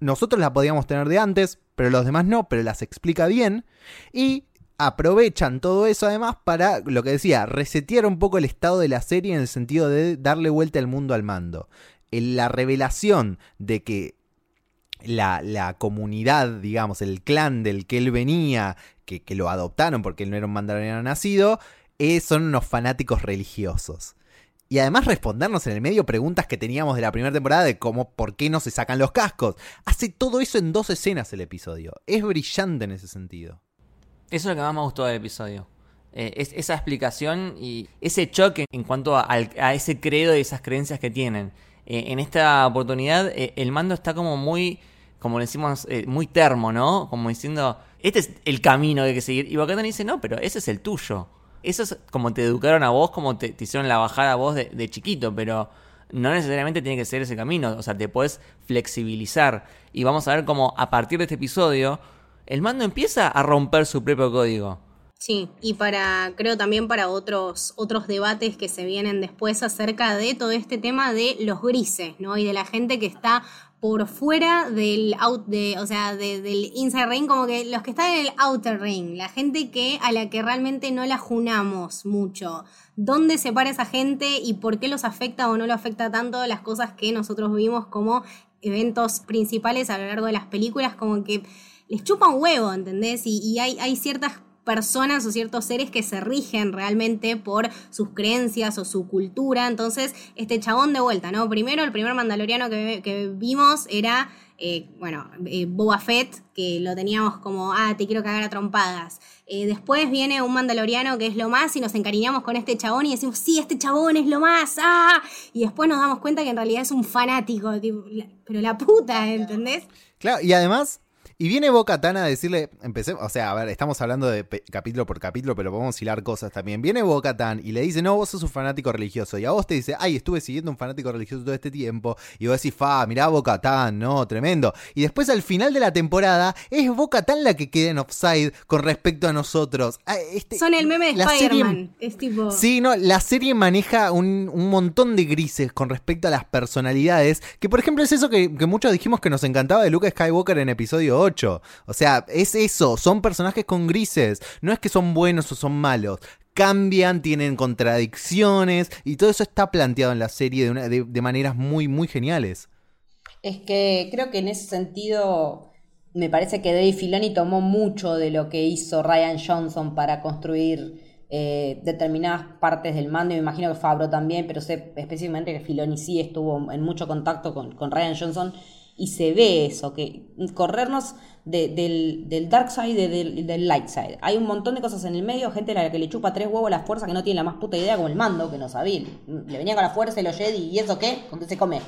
nosotros las podíamos tener de antes, pero los demás no, pero las explica bien. Y aprovechan todo eso además para, lo que decía, resetear un poco el estado de la serie en el sentido de darle vuelta el mundo al mando. En la revelación de que la, la, comunidad, digamos, el clan del que él venía, que, que lo adoptaron porque él no era un mandaloriano nacido, eh, son unos fanáticos religiosos. Y además respondernos en el medio preguntas que teníamos de la primera temporada de cómo, por qué no se sacan los cascos. Hace todo eso en dos escenas el episodio. Es brillante en ese sentido. Eso es lo que más me gustó del episodio. Eh, es, esa explicación y ese choque en cuanto a, ese credo y esas creencias que tienen. Eh, en esta oportunidad, eh, el mando está como muy, como le decimos, muy termo, ¿no? Como diciendo, este es el camino que hay que seguir. Y Bacatan dice, no, pero ese es el tuyo. Eso es como te educaron a vos, como te, te hicieron la bajada a vos de, de, chiquito, pero no necesariamente tiene que ser ese camino. O sea, te puedes flexibilizar. Y vamos a ver cómo a partir de este episodio, el mando empieza a romper su propio código. Sí, y para, creo también para otros, otros debates que se vienen después acerca de todo este tema de los grises, ¿no? Y de la gente que está por fuera del out o sea, del inside ring, como que los que están en el outer ring, la gente que a la que realmente no la junamos mucho. ¿Dónde se para esa gente y por qué los afecta o no lo afecta tanto las cosas que nosotros vimos como eventos principales a lo largo de las películas? Como que les chupa un huevo, ¿entendés? Y, y hay, hay ciertas personas o ciertos seres que se rigen realmente por sus creencias o su cultura. Entonces, este chabón de vuelta, ¿no? Primero, el primer mandaloriano que, vimos era, eh, bueno, eh, Boba Fett, que lo teníamos como, ah, te quiero cagar a trompadas. Eh, después viene un mandaloriano que es lo más y nos encariñamos con este chabón y decimos, sí, este chabón es lo más, ah. Y después nos damos cuenta que en realidad es un fanático, pero la puta, ¿entendés? Claro, y además y viene Boca a decirle, empecé, o sea, a ver, estamos hablando de capítulo por capítulo, pero podemos hilar cosas también. Viene Boca y le dice, no, vos sos un fanático religioso. Y a vos te dice, ay, estuve siguiendo un fanático religioso todo este tiempo. Y vos decís, fa, mirá Boca no, tremendo. Y después al final de la temporada es Boca la que queda en offside con respecto a nosotros. Ah, este, Son el meme de Spider-Man. Tipo. Sí, no, la serie maneja un, montón de grises con respecto a las personalidades. Que por ejemplo es eso que, que muchos dijimos que nos encantaba de Luke Skywalker en episodio 8 o sea, es eso, son personajes con grises. No es que son buenos o son malos. Cambian, tienen contradicciones y todo eso está planteado en la serie de, de maneras muy, muy geniales. Es que creo que en ese sentido me parece que Dave Filoni tomó mucho de lo que hizo Ryan Johnson para construir eh, determinadas partes del mando, y me imagino que Fabro también, pero sé específicamente que Filoni sí estuvo en mucho contacto con, con Ryan Johnson y se ve eso, que corrernos del, dark side del, del, light side. Hay un montón de cosas en el medio, gente a la que le chupa tres huevos la fuerza que no tiene la más puta idea como el mando, que no sabía. Le venía con la fuerza y los Jedi, ¿y eso qué? ¿Con qué se come?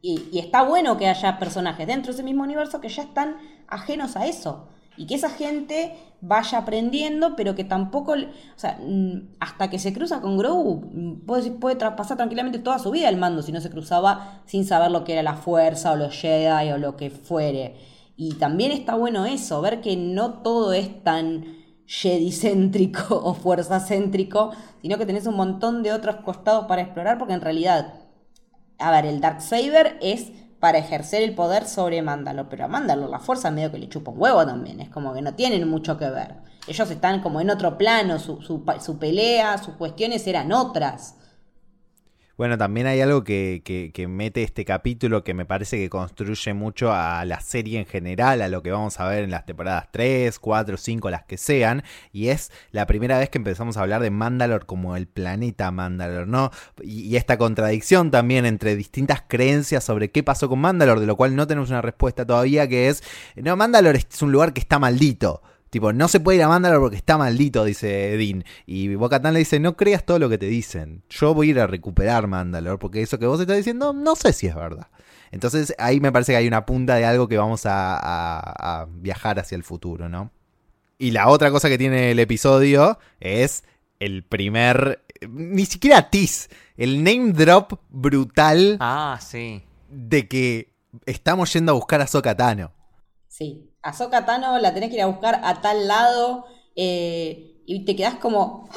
Y, y está bueno que haya personajes dentro de ese mismo universo que ya están ajenos a eso y que esa gente vaya aprendiendo, pero que tampoco, o sea, mm, hasta que se cruza con Grogu, mm, puede, puede pasar tranquilamente toda su vida el mando si no se cruzaba sin saber lo que era la fuerza o los Jedi o lo que fuere. Y también está bueno eso, ver que no todo es tan Jedi-céntrico o fuerza-céntrico, sino que tenés un montón de otros costados para explorar, porque en realidad, a ver, el Dark Saber es para ejercer el poder sobre Mándalo. Pero a Mándalo la fuerza medio que le chupa un huevo también. Es como que no tienen mucho que ver. Ellos están como en otro plano, su, su, su pelea, sus cuestiones eran otras. Bueno, también hay algo que, que, mete este capítulo que me parece que construye mucho a la serie en general, a lo que vamos a ver en las temporadas 3, 4, 5, las que sean, y es la primera vez que empezamos a hablar de Mandalor como el planeta Mandalor, ¿no? Y, esta contradicción también entre distintas creencias sobre qué pasó con Mandalor, de lo cual no tenemos una respuesta todavía, que es, no, Mandalor es un lugar que está maldito. Tipo, no se puede ir a Mandalor porque está maldito, dice Dean. Y Bocatán le dice, no creas todo lo que te dicen. Yo voy a ir a recuperar Mandalor porque eso que vos estás diciendo no sé si es verdad. Entonces ahí me parece que hay una punta de algo que vamos a, viajar hacia el futuro, ¿no? Y la otra cosa que tiene el episodio es el primer, ni siquiera tease, el name drop brutal. Ah, sí. De que estamos yendo a buscar a Sokatano. Sí. Ahsoka Tano la tenés que ir a buscar a tal lado eh, y te quedás como... ¡Ah!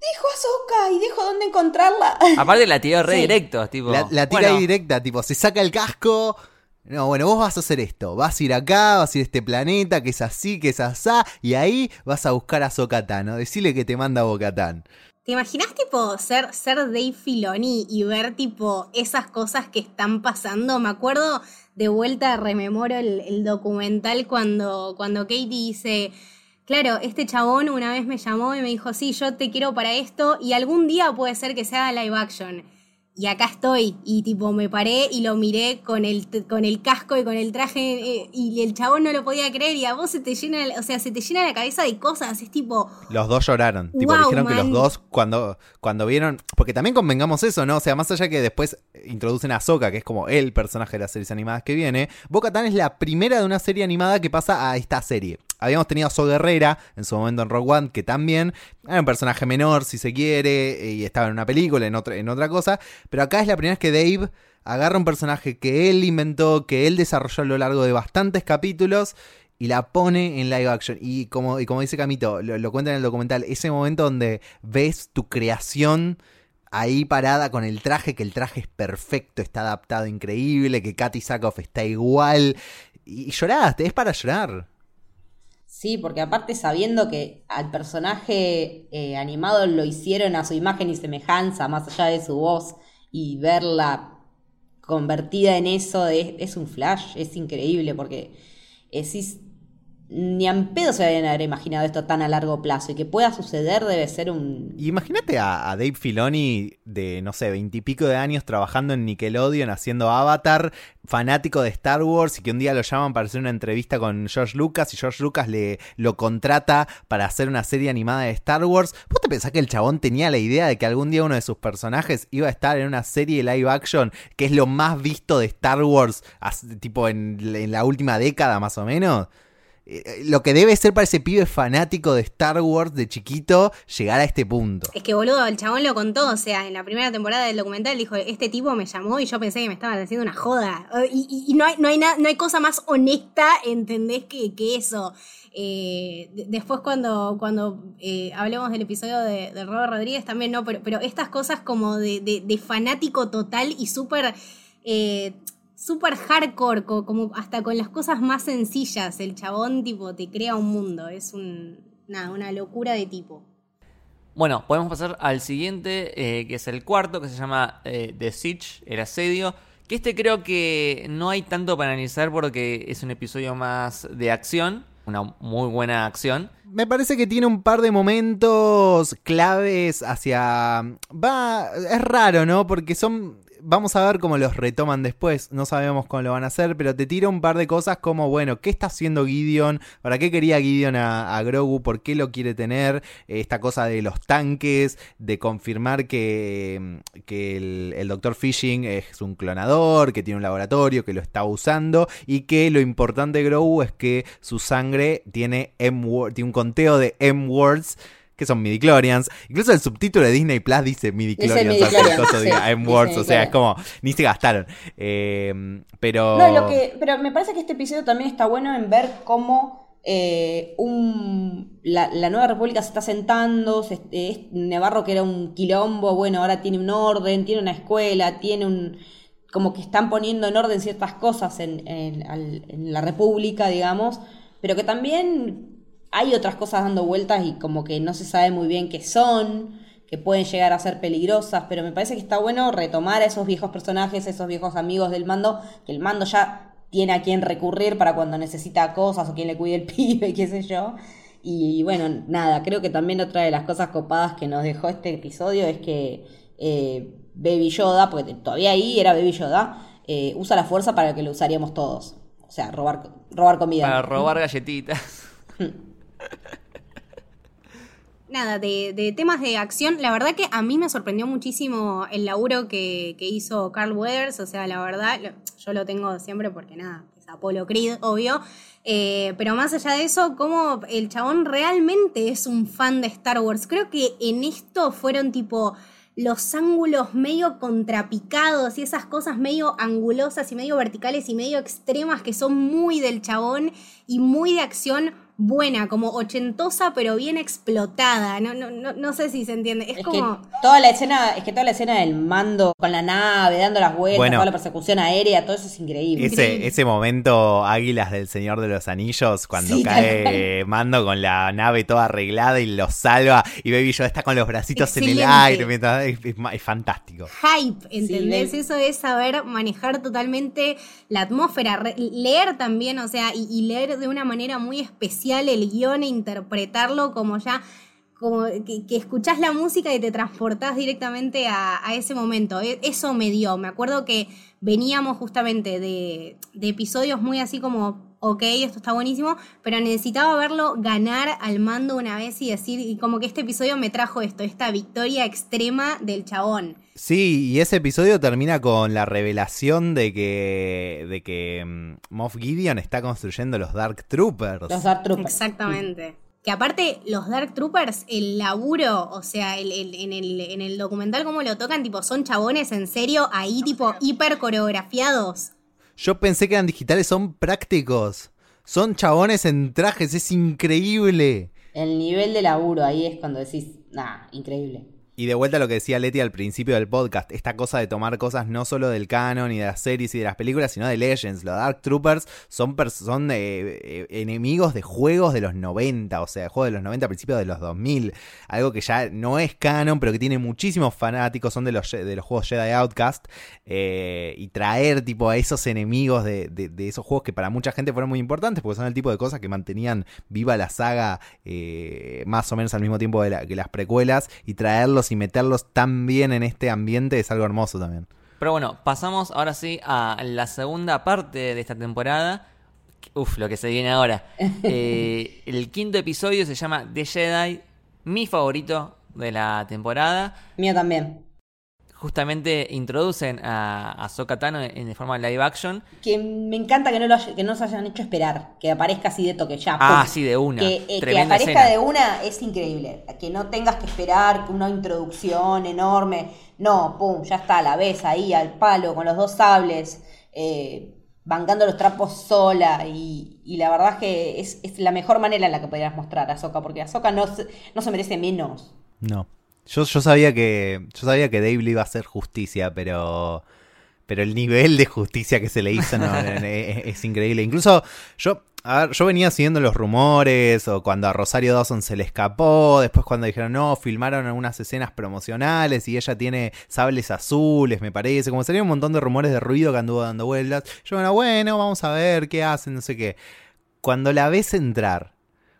Dijo Ahsoka y dijo dónde encontrarla. Aparte la tiró re directo, tipo... La, tira directa, tipo, se saca el casco... No, bueno, vos vas a hacer esto. Vas a ir acá, vas a ir a este planeta que es así, que es asá, y ahí vas a buscar a Sokatano. Decirle que te manda Bocatán. ¿Te imaginas, tipo, ser, ser Dave Filoni y ver, tipo, esas cosas que están pasando? Me acuerdo de vuelta rememoro el, documental cuando, cuando Katie dice, claro, este chabón una vez me llamó y me dijo, sí, yo te quiero para esto y algún día puede ser que sea live action y acá estoy. Y tipo, me paré y lo miré con el, con el casco y con el traje eh, y el chabón no lo podía creer y a vos se te llena, o sea, se te llena la cabeza de cosas, es tipo... Los dos lloraron, tipo, dijeron que los dos cuando, cuando vieron, porque también convengamos eso, ¿no? O sea, más allá que después introducen a Soka, que es como el personaje de las series animadas que viene, Boca Tan es la primera de una serie animada que pasa a esta serie. Habíamos tenido a So Guerrera en su momento en Rogue One, que también era un personaje menor, si se quiere, y estaba en una película, en otra, en otra cosa. Pero acá es la primera vez que Dave agarra un personaje que él inventó, que él desarrolló a lo largo de bastantes capítulos y la pone en live action. Y como, y como dice Camito, lo, cuenta en el documental, ese momento donde ves tu creación ahí parada con el traje, que el traje es perfecto, está adaptado increíble, que Katy Sackhoff está igual. Y, y lloraste, es para llorar. Sí, porque aparte sabiendo que al personaje eh, animado lo hicieron a su imagen y semejanza, más allá de su voz, y verla convertida en eso es, un flash, es increíble, porque es, ni en pedo se habían haber imaginado esto tan a largo plazo y que pueda suceder debe ser un... Imagínate a, a Dave Filoni de, no sé, veintipico de años trabajando en Nickelodeon haciendo Avatar, fanático de Star Wars y que un día lo llaman para hacer una entrevista con George Lucas y George Lucas le lo contrata para hacer una serie animada de Star Wars. ¿Vos te pensás que el chabón tenía la idea de que algún día uno de sus personajes iba a estar en una serie live action que es lo más visto de Star Wars, tipo en la última década más o menos? Eh, lo que debe ser para ese pibe fanático de Star Wars de chiquito llegar a este punto. Es que boludo, el chabón lo contó, o sea, en la primera temporada del documental dijo, este tipo me llamó y yo pensé que me estaban haciendo una joda. Y, y, no, hay, no, hay no hay cosa más honesta, ¿entendés? Que, que eso. Eh, después cuando, cuando eh, hablemos del episodio de, de, Robert Rodríguez también, no, pero, pero estas cosas como de, de, fanático total y súper... Eh, súper hardcore, como hasta con las cosas más sencillas. El chabón, tipo, te crea un mundo. Es un, nada, una locura de tipo. Bueno, podemos pasar al siguiente, eh, que es el cuarto, que se llama eh, The Siege, el asedio. Que este creo que no hay tanto para analizar porque es un episodio más de acción. Una muy buena acción. Me parece que tiene un par de momentos claves hacia... Va... Es raro, ¿no? Porque son vamos a ver cómo los retoman después. No sabemos cómo lo van a hacer, pero te tira un par de cosas como, bueno, ¿qué está haciendo Gideon? ¿Para qué quería Gideon a, Grogu? ¿Por qué lo quiere tener? Esta cosa de los tanques, de confirmar que, que el, el Dr. Fishing es un clonador, que tiene un laboratorio, que lo está usando y que lo importante de Grogu es que su sangre tiene, M tiene un conteo de M-words que son midichlorians. Incluso el subtítulo de Disney Plus dice midichlorians, sí. M-Words, o sea, es como, ni se gastaron. Eh, pero... No, lo que, pero me parece que este episodio también está bueno en ver cómo eh, un, la, la, Nueva República se está sentando, se, es, Nevarro que era un quilombo, bueno, ahora tiene un orden, tiene una escuela, tiene un... como que están poniendo en orden ciertas cosas en, en, en la República, digamos, pero que también hay otras cosas dando vueltas y como que no se sabe muy bien qué son, que pueden llegar a ser peligrosas, pero me parece que está bueno retomar a esos viejos personajes, esos viejos amigos del mando, que el mando ya tiene a quien recurrir para cuando necesita cosas o quien le cuide el pibe, qué sé yo. Y bueno, nada, creo que también otra de las cosas copadas que nos dejó este episodio es que eh, Baby Yoda, porque todavía ahí era Baby Yoda, eh, usa la fuerza para que lo usaríamos todos. O sea, robar, robar comida. Para robar galletitas. Nada, de, temas de acción, la verdad que a mí me sorprendió muchísimo el laburo que, hizo Carl Weathers, o sea, la verdad, yo lo tengo siempre porque nada, es Apolo Creed, obvio, eh, pero más allá de eso, como el chabón realmente es un fan de Star Wars, creo que en esto fueron tipo los ángulos medio contrapicados y esas cosas medio angulosas y medio verticales y medio extremas que son muy del chabón y muy de acción buena, como ochentosa, pero bien explotada. No, no, no, no sé si se entiende. Es, es como. Que toda la escena, es que toda la escena del mando con la nave, dando las vueltas, bueno, toda la persecución aérea, todo eso es increíble. Ese, increíble. ese momento Águilas del Señor de los Anillos, cuando sí, cae mando con la nave toda arreglada y lo salva, y Baby Yoda está con los bracitos Excelente. en el aire, mientras, es, es, es, fantástico. Hype, ¿entendés? Sí, eso es saber manejar totalmente la atmósfera, leer también, o sea, y, y leer de una manera muy el guion e interpretarlo como ya como que, que escuchás la música y te transportás directamente a, a, ese momento. E, Eso me dio. Me acuerdo que veníamos justamente de, de, episodios muy así como, ok, esto está buenísimo, pero necesitaba verlo ganar al mando una vez y decir, y como que este episodio me trajo esto, esta victoria extrema del chabón. Sí, y ese episodio termina con la revelación de que, de que um, Moff Gideon está construyendo los Dark Troopers. Los Dark Troopers. Exactamente. Sí. Que aparte, los Dark Troopers, el laburo, o sea, el, el, en, el, en el documental cómo lo tocan, tipo, son chabones en serio, ahí tipo hiper coreografiados. Yo pensé que eran digitales, son prácticos. Son chabones en trajes, es increíble. El nivel de laburo ahí es cuando decís, nah, increíble. Y de vuelta a lo que decía Leti al principio del podcast, esta cosa de tomar cosas no solo del canon y de las series y de las películas, sino de Legends. Los Dark Troopers son, son eh, eh, enemigos de juegos de los 90, o sea, juegos de los 90 a principios de los 2000. Algo que ya no es canon, pero que tiene muchísimos fanáticos, son de los, de los juegos Jedi Outcast. Eh, y traer tipo a esos enemigos de, de, esos juegos que para mucha gente fueron muy importantes, porque son el tipo de cosas que mantenían viva la saga más o menos al mismo tiempo que las precuelas, y traerlos y meterlos tan bien en este ambiente es algo hermoso también. Pero bueno, pasamos ahora sí a la segunda parte de esta temporada. Uf, lo que se viene ahora. Eh, el quinto episodio se llama The Jedi, mi favorito de la temporada. Mío también justamente introducen a, a Tano en, de forma live action. Que me encanta que no, lo que no se hayan hecho esperar, que aparezca así de toque ya. Ah, sí, de una. Que, eh, aparezca de una es increíble. Que no tengas que esperar una introducción enorme. No, pum, ya está, la ves ahí al palo con los dos sables. Eh, bancando los trapos sola y, la verdad es que es, la mejor manera en la que podrías mostrar a Soka, porque Ahsoka no no se merece menos. No. Yo, yo sabía que. Yo sabía que Dave le iba a hacer justicia, pero. Pero el nivel de justicia que se le hizo es, increíble. Incluso yo. A ver, yo venía siguiendo los rumores, o cuando a Rosario Dawson se le escapó, después cuando dijeron, no, filmaron algunas escenas promocionales y ella tiene sables azules, me parece, como salieron un montón de rumores de ruido que anduvo dando vueltas. Yo, bueno, bueno, vamos a ver qué hacen, no sé qué. Cuando la ves entrar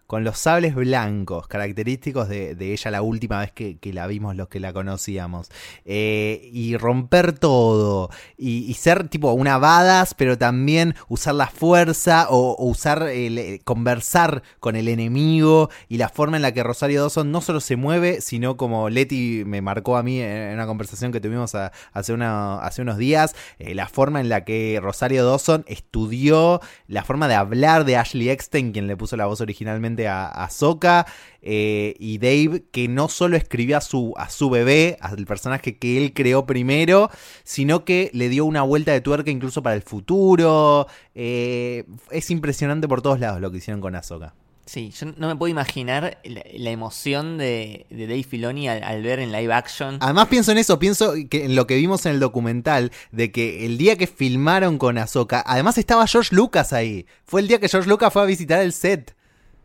con los sables blancos, característicos de, ella la última vez que, la vimos los que la conocíamos. Eh, y romper todo. Y, ser tipo una badass, pero también usar la fuerza o, usar, eh, conversar con el enemigo. Y la forma en la que Rosario Dawson no solo se mueve, sino como Leti me marcó a mí en una conversación que tuvimos hace, hace unos días, eh, la forma en la que Rosario Dawson estudió la forma de hablar de Ashley Eckstein, quien le puso la voz originalmente a, Soka eh, y Dave, que no solo escribió a su, a su bebé, al personaje que él creó primero, sino que le dio una vuelta de tuerca incluso para el futuro. Eh, es impresionante por todos lados lo que hicieron con Ahsoka. Sí, yo no me puedo imaginar la, emoción de, Dave Filoni al, ver en live action. Además pienso en eso, pienso que en lo que vimos en el documental, de que el día que filmaron con Ahsoka, además estaba George Lucas ahí. Fue el día que George Lucas fue a visitar el set.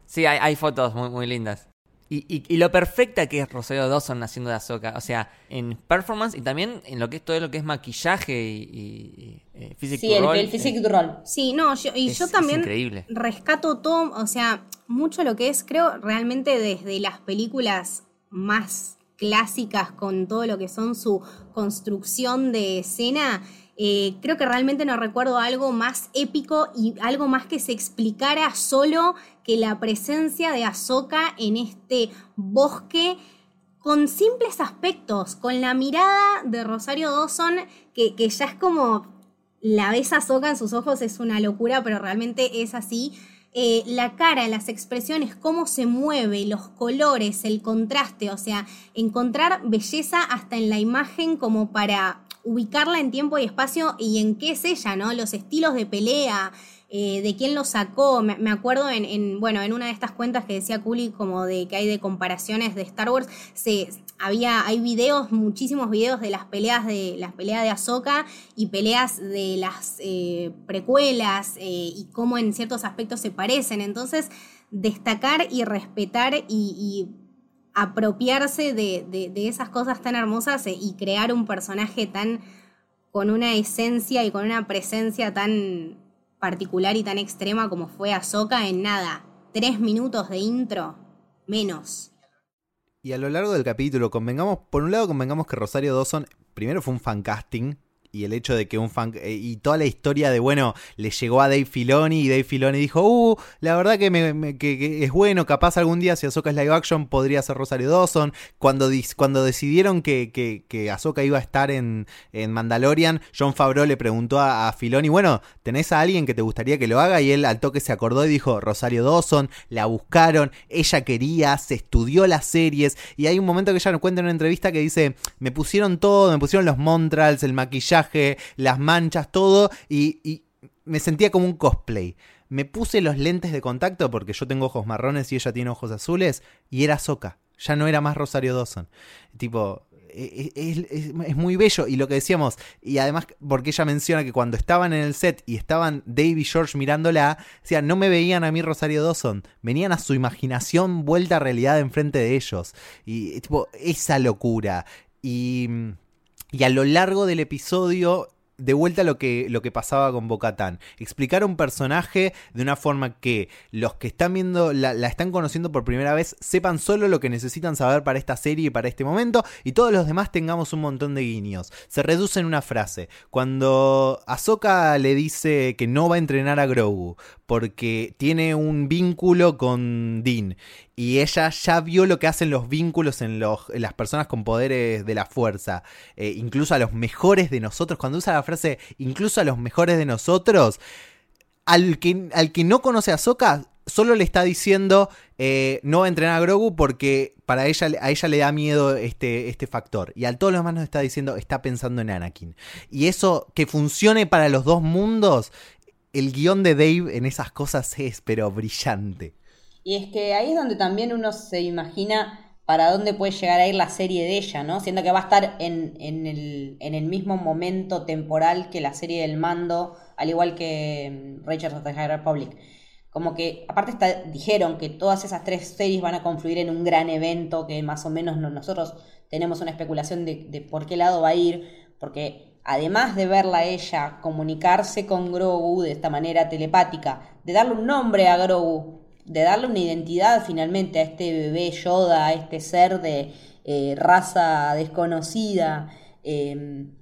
Sí, hay, fotos muy, muy lindas. Y, lo perfecta que es Rosario Dawson haciendo de Ahsoka. O sea, en performance y también en lo que es todo lo que es maquillaje y, y, eh, sí, el, el physique rol. Sí, no, y yo también rescato todo, o sea, mucho lo que es, creo, realmente desde las películas más clásicas con todo lo que son su construcción de escena eh, creo que realmente no recuerdo algo más épico y algo más que se explicara solo que la presencia de Ahsoka en este bosque con simples aspectos, con la mirada de Rosario Dawson, que, ya es como la ves Ahsoka en sus ojos, es una locura, pero realmente es así. Eh, la cara, las expresiones, cómo se mueve, los colores, el contraste, o sea, encontrar belleza hasta en la imagen como para ubicarla en tiempo y espacio y en qué es ella, ¿no? Los estilos de pelea, eh, de quién lo sacó. Me, acuerdo en, bueno, en una de estas cuentas que decía Kuli como de que hay de comparaciones de Star Wars, se, había, hay videos, muchísimos videos de las peleas de las peleas de Ahsoka y peleas de las eh, precuelas eh, y cómo en ciertos aspectos se parecen. Entonces, destacar y respetar y apropiarse de, esas cosas tan hermosas y crear un personaje tan con una esencia y con una presencia tan particular y tan extrema como fue Ahsoka en nada, tres minutos de intro, menos. Y a lo largo del capítulo, convengamos, por un lado convengamos que Rosario Dawson primero fue un fan casting, y el hecho de que un fan eh, y toda la historia de bueno le llegó a Dave Filoni y Dave Filoni dijo uh la verdad que, me, que, es bueno capaz algún día si Ahsoka es live action podría ser Rosario Dawson cuando cuando decidieron que, que, que iba a estar en, en Mandalorian John Favreau le preguntó a, a, Filoni bueno tenés a alguien que te gustaría que lo haga y él al toque se acordó y dijo Rosario Dawson la buscaron ella quería se estudió las series y hay un momento que ella nos cuenta en una entrevista que dice me pusieron todo me pusieron los montrals el maquillaje las manchas, todo, y, me sentía como un cosplay. me puse los lentes de contacto porque yo tengo ojos marrones y ella tiene ojos azules y era Soca. Ya no era más Rosario Dawson. Tipo, e, e, es, muy bello. Y lo que decíamos, y además porque ella menciona que cuando estaban en el set y estaban Dave y George mirándola, no me veían a mí Rosario Dawson, venían a su imaginación vuelta a realidad enfrente de ellos. Y tipo, esa locura. Y, y a lo largo del episodio de vuelta lo que, lo que pasaba con Bocatán. Explicar un personaje de una forma que los que están viendo, la, están conociendo por primera vez, sepan solo lo que necesitan saber para esta serie y para este momento, y todos los demás tengamos un montón de guiños. Se reduce en una frase. Cuando Ahsoka le dice que no va a entrenar a Grogu porque tiene un vínculo con Dean y ella ya vio lo que hacen los vínculos en, los, las personas con poderes de la fuerza, eh, incluso a los mejores de nosotros, cuando usa la frase incluso a los mejores de nosotros, al que, al que no conoce a Soka solo le está diciendo eh, no va a entrenar a Grogu porque para ella, a ella le da miedo este, este factor. Y a todos los demás nos está diciendo, está pensando en Anakin. Y eso que funcione para los dos mundos, el guion de Dave en esas cosas es pero brillante. Y es que ahí es donde también uno se imagina para dónde puede llegar a ir la serie de ella, ¿no? Siendo que va a estar en, en, el, en el mismo momento temporal que la serie del mando, al igual que mm, Rangers of the High Republic. Como que, aparte dijeron que todas esas tres series van a confluir en un gran evento que más o menos nosotros tenemos una especulación de por qué lado va a ir, porque además de verla a ella comunicarse con Grogu de esta manera telepática, de darle un nombre a Grogu, de darle una identidad finalmente a este bebé Yoda, a este ser de eh, raza desconocida, em,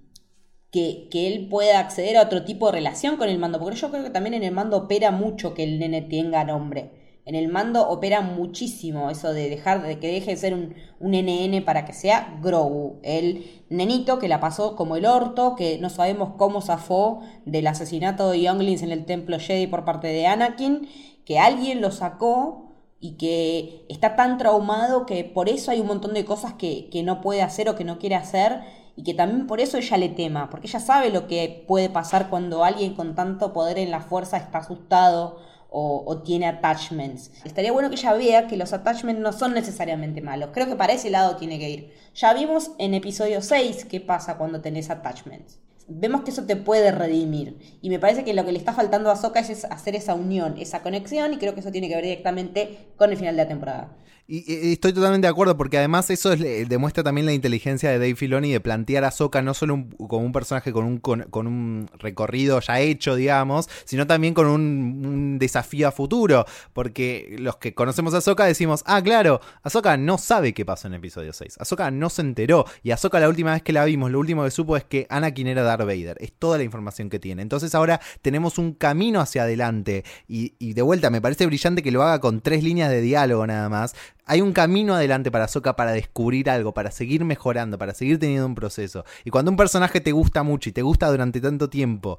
que, que, él pueda acceder a otro tipo de relación con el mando, porque yo creo que también en el mando opera mucho que el nene tenga nombre. En el mando opera muchísimo eso de dejar de que deje de ser un, NN para que sea Grogu, el nenito que la pasó como el orto, que no sabemos cómo zafó del asesinato de Younglings en el templo Jedi por parte de Anakin que alguien lo sacó y que está tan traumado que por eso hay un montón de cosas que, no puede hacer o que no quiere hacer y que también por eso ella le tema, porque ella sabe lo que puede pasar cuando alguien con tanto poder en la fuerza está asustado o, tiene attachments. Estaría bueno que ella vea que los attachments no son necesariamente malos. Creo que para ese lado tiene que ir. Ya vimos en episodio 6 qué pasa cuando tenés attachments vemos que eso te puede redimir. Y me parece que lo que le está faltando a Soka es hacer esa unión, esa conexión, y creo que eso tiene que ver directamente con el final de la temporada. Y, estoy totalmente de acuerdo, porque además eso demuestra también la inteligencia de Dave Filoni de plantear a Soka no solo como un personaje con un, con, un recorrido ya hecho, digamos, sino también con un, desafío a futuro. Porque los que conocemos a Soka decimos, ah, claro, Ahsoka no sabe qué pasó en episodio 6. Ahsoka no se enteró. Y Ahsoka la última vez que la vimos, lo último que supo es que Anakin era Darth Vader. Es toda la información que tiene. Entonces ahora tenemos un camino hacia adelante. Y, y de vuelta, me parece brillante que lo haga con tres líneas de diálogo nada más hay un camino adelante para Soka para descubrir algo, para seguir mejorando, para seguir teniendo un proceso. Y cuando un personaje te gusta mucho y te gusta durante tanto tiempo,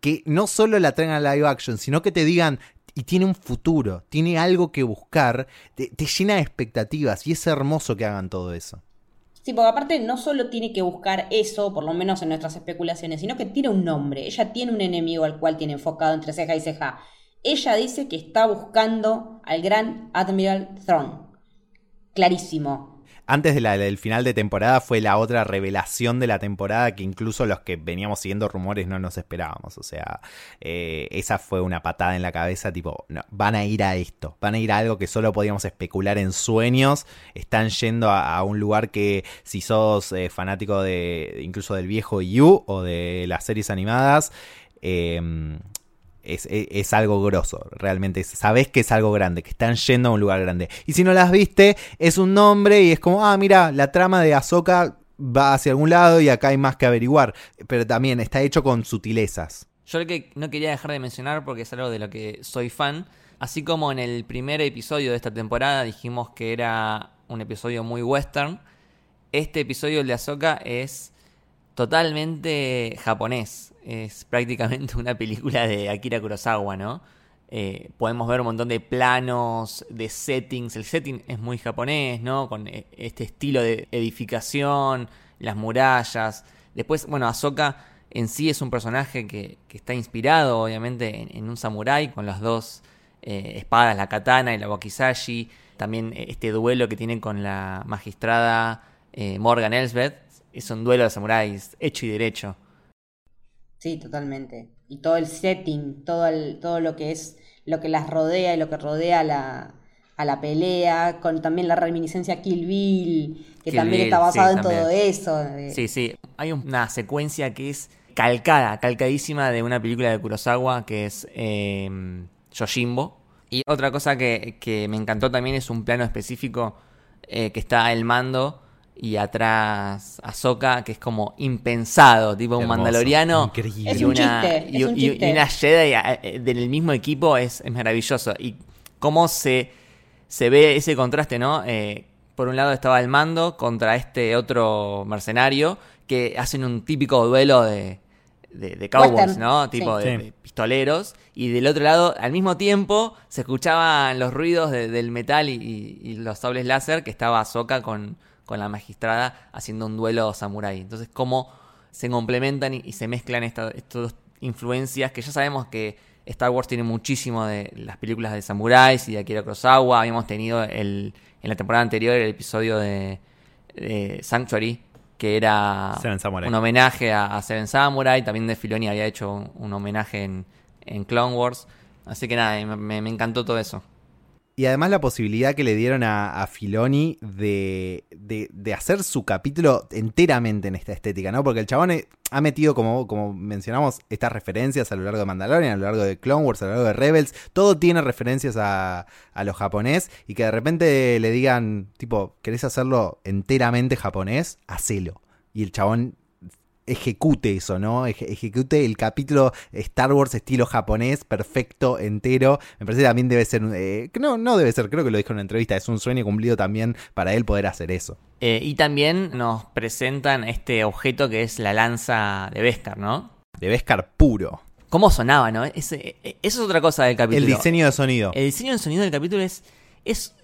que no solo la traen a live action, sino que te digan, y tiene un futuro, tiene algo que buscar, te, llena de expectativas y es hermoso que hagan todo eso. Sí, porque aparte no solo tiene que buscar eso, por lo menos en nuestras especulaciones, sino que tiene un nombre. Ella tiene un enemigo al cual tiene enfocado entre ceja y ceja. Ella dice que está buscando al gran Admiral Thrawn clarísimo. Antes del final de temporada fue la otra revelación de la temporada que incluso los que veníamos siguiendo rumores no nos esperábamos. O sea, eh, esa fue una patada en la cabeza, tipo, van a ir a esto, van a ir a algo que solo podíamos especular en sueños. Están yendo a, un lugar que si sos eh, fanático de incluso del viejo You o de las series animadas, eh, es, algo grosso, realmente. Sabes que es algo grande, que están yendo a un lugar grande. Y si no las viste, es un nombre y es como, ah, mira, la trama de Ahsoka va hacia algún lado y acá hay más que averiguar. Pero también está hecho con sutilezas. Yo lo que no quería dejar de mencionar porque es algo de lo que soy fan. Así como en el primer episodio de esta temporada dijimos que era un episodio muy western, este episodio de Ahsoka es totalmente japonés. Es prácticamente una película de Akira Kurosawa, ¿no? Eh, podemos ver un montón de planos, de settings. El setting es muy japonés, ¿no? Con eh, este estilo de edificación, las murallas. Después, bueno, Ahsoka en sí es un personaje que, está inspirado, obviamente, en, un samurái con las dos eh, espadas, la katana y la wakizashi. También eh, este duelo que tiene con la magistrada Morgan Elsbeth es un duelo de samuráis hecho y derecho. Sí, totalmente. Y todo el setting, todo, el, todo lo que es, lo que las rodea y lo que rodea a la, a la pelea, con también la reminiscencia a Kill Bill, que Kill también Bill, está basado sí, en todo eso. de- Sí, sí. Hay una secuencia que es calcada, calcadísima de una película de Kurosawa que es eh, Yojimbo. Y otra cosa que, que me encantó también es un plano específico eh, que está el mando y atrás Ahsoka, que es como impensado, tipo un mandaloriano increíble. Es y un una, chiste, y, es un y- una Jedi eh, del mismo equipo es, es maravilloso. Y cómo se, se ve ese contraste, ¿no? Eh, por un lado estaba el mando contra este otro mercenario que hacen un típico duelo de, de, de cowboys, Western, ¿no? Tipo sí. de, Sí. de pistoleros. Y del otro lado, al mismo tiempo, se escuchaban los ruidos de- del metal y, y- y los sables láser que estaba Ahsoka con, con la magistrada haciendo un duelo samurái. Entonces, cómo se complementan y, y se mezclan esta- estas dos influencias que ya sabemos que Star Wars tiene muchísimo de las películas de samuráis y de Akira Kurosawa. Habíamos tenido el, en la temporada anterior el episodio de, de Sanctuary, que era un homenaje a, a Seven Samurai. También de Filoni había hecho un, un homenaje en, en Clone Wars. Así que nada, me encantó todo eso. Y además la posibilidad que le dieron a, a Filoni de, de, de hacer su capítulo enteramente en esta estética, ¿no? Porque el chabón eh, ha metido, como, como mencionamos, estas referencias a lo largo de Mandalorian, a lo largo de Clone Wars, a lo largo de Rebels. Todo tiene referencias a, a lo japonés y que de repente le digan, tipo, ¿querés hacerlo enteramente japonés? Hacelo. Y el chabón ejecute eso, ¿no? Eje- ejecute el capítulo Star Wars estilo japonés, perfecto, entero. Me parece que también debe ser, eh, no, no debe ser, creo que lo dijo en una entrevista, es un sueño cumplido también para él poder hacer eso. Eh, y también nos presentan este objeto que es la lanza de Beskar, ¿no? De Beskar puro. ¿Cómo sonaba, no? Ese- eh, eso es otra cosa del capítulo. El diseño de sonido. El diseño del sonido del capítulo es, es,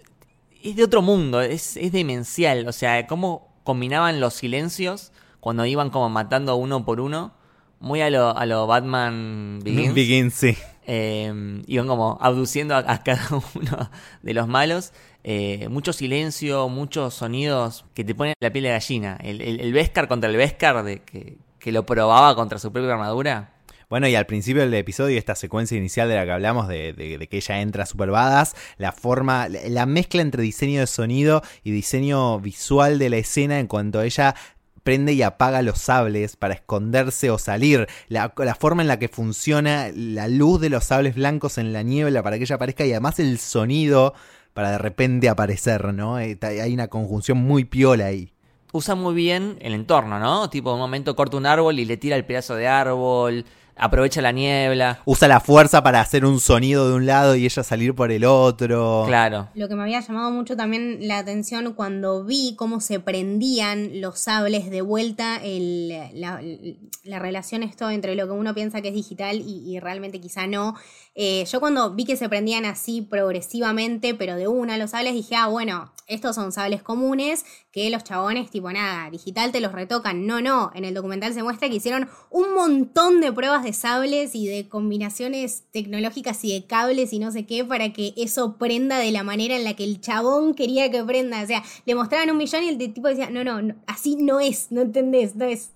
es de otro mundo, es, es demencial. O sea, cómo combinaban los silencios cuando iban como matando uno por uno. Muy a lo, a lo Batman Begins. Begins, sí. Eh, iban como abduciendo a, a cada uno de los malos. Eh, mucho silencio, muchos sonidos que te ponen la piel de gallina. El, el, el Beskar contra el Beskar de que, que lo probaba contra su propia armadura. Bueno, y al principio del episodio, esta secuencia inicial de la que hablamos, de, de- de que ella entra super badass, la forma, la, la mezcla entre diseño de sonido y diseño visual de la escena en cuanto ella prende y apaga los sables para esconderse o salir, la, forma en la que funciona la luz de los sables blancos en la niebla para que ella aparezca y además el sonido para de repente aparecer, ¿no? Eh, Hay una conjunción muy piola ahí. usa muy bien el entorno, ¿no? Tipo, un momento corta un árbol y le tira el pedazo de árbol, aprovecha la niebla. Usa la fuerza para hacer un sonido de un lado y ella salir por el otro. Claro. Lo que me había llamado mucho también la atención cuando vi cómo se prendían los sables de vuelta, el- la, la relación esto entre lo que uno piensa que es digital y, y realmente quizá no. Eh, yo cuando vi que se prendían así progresivamente, pero de una los sables, dije, ah, bueno, estos son sables comunes que los chabones, tipo nada, digital te los retocan. No, no, en el documental se muestra que hicieron un montón de pruebas de sables y de combinaciones tecnológicas y de cables y no sé qué para que eso prenda de la manera en la que el chabón quería que prenda. O sea, le mostraban un millón y el tipo decía, no, no, no, así no es, no entendés, no es.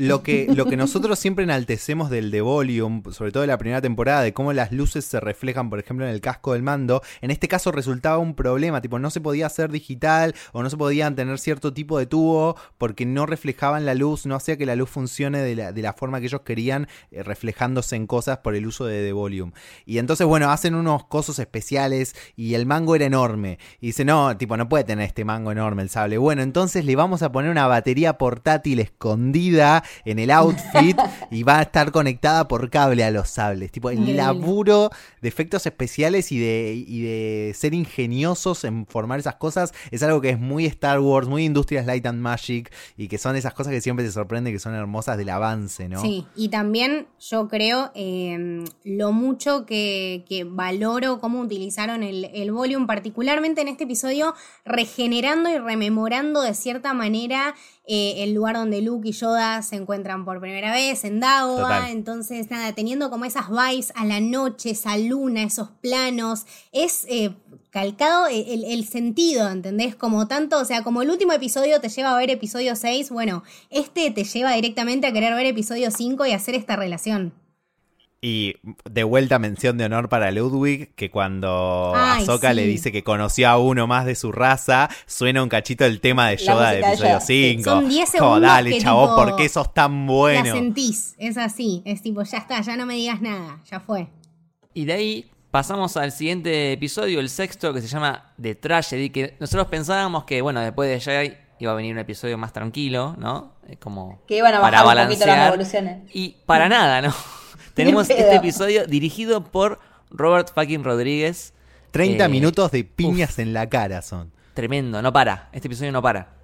Lo que, lo que nosotros siempre enaltecemos del The Volume, sobre todo de la primera temporada, de cómo las luces se reflejan, por ejemplo, en el casco del mando, en este caso resultaba un problema, tipo, no se podía hacer digital o no se podían tener cierto tipo de tubo porque no reflejaban la luz, no hacía que la luz funcione de la, de la forma que ellos querían, eh, reflejándose en cosas por el uso de The Volume. Y entonces, bueno, hacen unos cosos especiales y el mango era enorme. Y dice, no, tipo, no puede tener este mango enorme el sable. Bueno, entonces le vamos a poner una batería portátil escondida en el outfit y va a estar conectada por cable a los sables. Tipo, el laburo de efectos especiales y de, y de ser ingeniosos en formar esas cosas es algo que es muy Star Wars, muy Industrias Light and Magic y que son esas cosas que siempre te sorprende, que son hermosas del avance, ¿no? Sí, y también yo creo eh, lo mucho que, que valoro cómo utilizaron el, el volume, particularmente en este episodio, regenerando y rememorando de cierta manera eh, el lugar donde Luke y Yoda se encuentran por primera vez, en Dagobah. Total. Entonces, nada, teniendo como esas vibes a la noche, esa luna, esos planos, es eh, calcado el, el sentido, ¿entendés? Como tanto, o sea, como el último episodio te lleva a ver episodio 6, bueno, este te lleva directamente a querer ver episodio 5 y hacer esta relación. Y de vuelta mención de honor para Ludwig, que cuando Ay, Ahsoka sí. le dice que conoció a uno más de su raza, suena un cachito el tema de La Yoda de música de episodio Yoda, sí. 5. Son 10 Como, segundos dale, que chabón, tipo, ¿por qué sos tan La bueno? sentís, es así, es tipo, ya está, ya no me digas nada, ya fue. Y de ahí pasamos al siguiente episodio, el sexto, que se llama The Tragedy, que nosotros pensábamos que, bueno, después de Jedi iba a venir un episodio más tranquilo, ¿no? Como Que iban a para bajar un poquito las balancear. revoluciones. Y para nada, ¿no? Tenemos este episodio dirigido por Robert fucking Rodríguez. 30 Eh, minutos de piñas en la cara son. Tremendo, no para. Este episodio no para.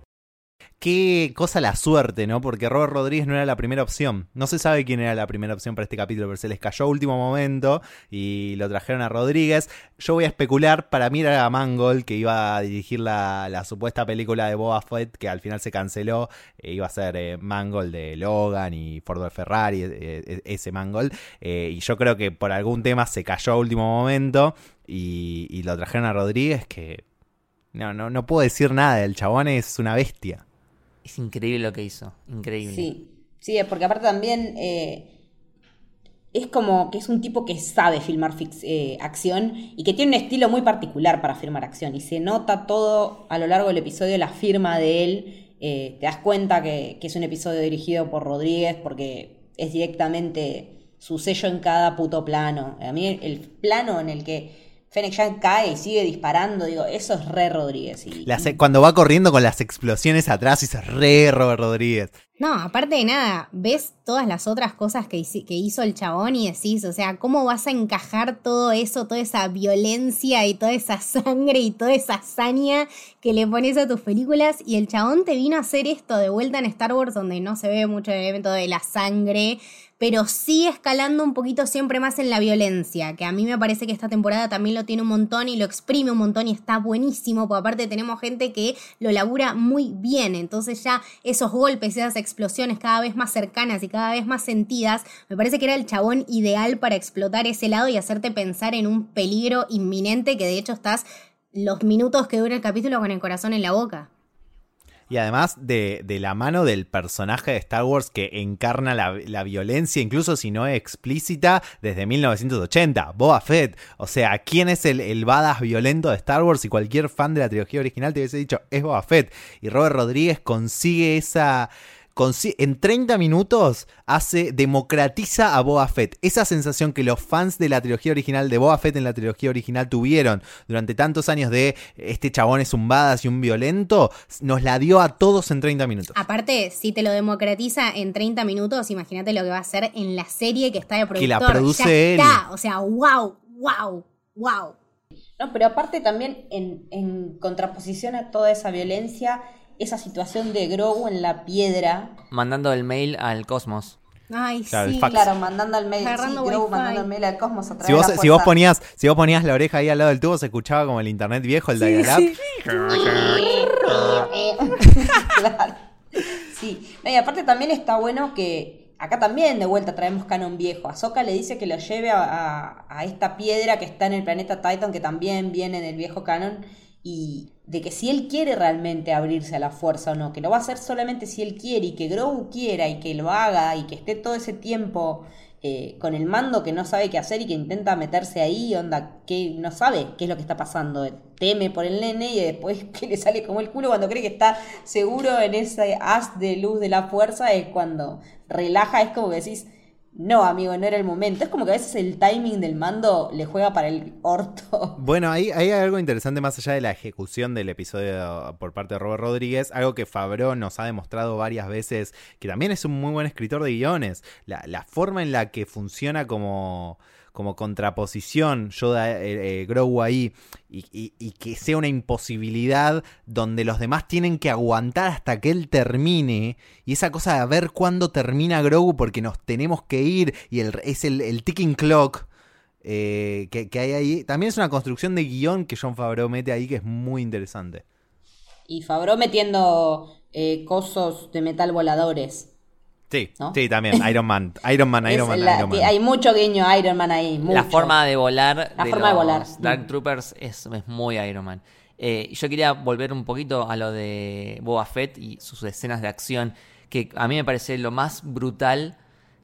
Qué cosa la suerte, ¿no? Porque Robert Rodríguez no era la primera opción. No se sabe quién era la primera opción para este capítulo, pero se les cayó a último momento y lo trajeron a Rodríguez. Yo voy a especular, para mí era Mangold que iba a dirigir la, la supuesta película de Boba Fett, que al final se canceló. Eh, iba a ser eh, Mangold de Logan y Ford de Ferrari, eh, eh, ese Mangold. Eh, y yo creo que por algún tema se cayó a último momento y, y lo trajeron a Rodríguez, que no, no, no puedo decir nada, el chabón es una bestia. Es increíble lo que hizo. Increíble. Sí, sí, porque aparte también eh, es como que es un tipo que sabe filmar eh, acción y que tiene un estilo muy particular para filmar acción. Y se nota todo a lo largo del episodio la firma de él. Eh, te das cuenta que, que es un episodio dirigido por Rodríguez porque es directamente su sello en cada puto plano. A mí el plano en el que Fennec Shand cae y sigue disparando, digo, eso es re Rodríguez. Y, Las- cuando va corriendo con las explosiones atrás se re Robert Rodríguez. No, aparte de nada, ves todas las otras cosas que, hizo el chabón y decís, o sea, ¿cómo vas a encajar todo eso, toda esa violencia y toda esa sangre y toda esa hazaña que le pones a tus películas? Y el chabón te vino a hacer esto de vuelta en Star Wars, donde no se ve mucho el elemento de la sangre, pero sí escalando un poquito siempre más en la violencia, que a mí me parece que esta temporada también lo tiene un montón y lo exprime un montón y está buenísimo, porque aparte tenemos gente que lo labura muy bien, entonces ya esos golpes, esas explosiones cada vez más cercanas y cada vez más sentidas, me parece que era el chabón ideal para explotar ese lado y hacerte pensar en un peligro inminente que de hecho estás los minutos que dura el capítulo con el corazón en la boca. Y además de, de la mano del personaje de Star Wars que encarna la, la violencia, incluso si no explícita, desde 1980, Boba Fett. O sea, ¿quién es el, el badass violento de Star Wars? Y cualquier fan de la trilogía original te hubiese dicho, es Boba Fett. Y Robert Rodríguez consigue esa... consi- En 30 minutos hace, democratiza a Boba Fett. Esa sensación que los fans de la trilogía original, de Boba Fett en la trilogía original tuvieron durante tantos años de este chabón es un badass y un violento, nos la dio a todos en 30 minutos. Aparte, si te lo democratiza en 30 minutos, imagínate lo que va a hacer en la serie que está de productor. Que la produce ya él. Está. O sea, wow, wow, wow. No, pero aparte también en, en contraposición a toda esa violencia, esa situación de Grogu en la piedra, Mandando el mail al cosmos. Ay, Claro, el sí. claro, mandando al mail, sí, Grogu mandando el mail al cosmos a través Si vos, de la si vos ponías, si vos ponías la oreja ahí al lado del tubo, se escuchaba como el internet viejo, el dial-up. claro. Sí, No, y aparte también está bueno que acá también de vuelta traemos canon viejo. Ahsoka le dice que lo lleve a, a- a esta piedra que está en el planeta Titan, que también viene del viejo canon, y de que si él quiere realmente abrirse a la fuerza o no, que lo va a hacer solamente si él quiere, y que Grogu quiera, y que lo haga, y que esté todo ese tiempo eh, con el mando que no sabe qué hacer y que intenta meterse ahí, onda, que no sabe qué es lo que está pasando, teme por el nene y después que le sale como el culo cuando cree que está seguro en ese haz de luz de la fuerza, es cuando relaja, es como que decís, no amigo, no era el momento, es como que a veces el timing del mando le juega para el orto. Bueno, ahí, hay algo interesante más allá de la ejecución del episodio por parte de Robert Rodríguez, algo que Fabro nos ha demostrado varias veces, que también es un muy buen escritor de guiones. La forma en la que funciona como, como contraposición Yoda eh, eh, Grogu ahí y, que sea una imposibilidad donde los demás tienen que aguantar hasta que él termine y esa cosa de ver cuándo termina Grogu porque nos tenemos que ir y es el, ticking clock eh, que, que hay ahí. También es una construcción de guion que John Favreau mete ahí que es muy interesante. Y Fabro metiendo eh, cosos de metal voladores. Sí, ¿No? sí, también. Iron Man, Iron Man, Iron Man, la- Iron Man. Hay mucho guiño a Iron Man ahí. La mucho. forma de volar La de forma de volar. Dark Mm. Troopers es, es muy Iron Man. Eh, yo quería volver un poquito a lo de Boba Fett y sus escenas de acción, que a mí me parece lo más brutal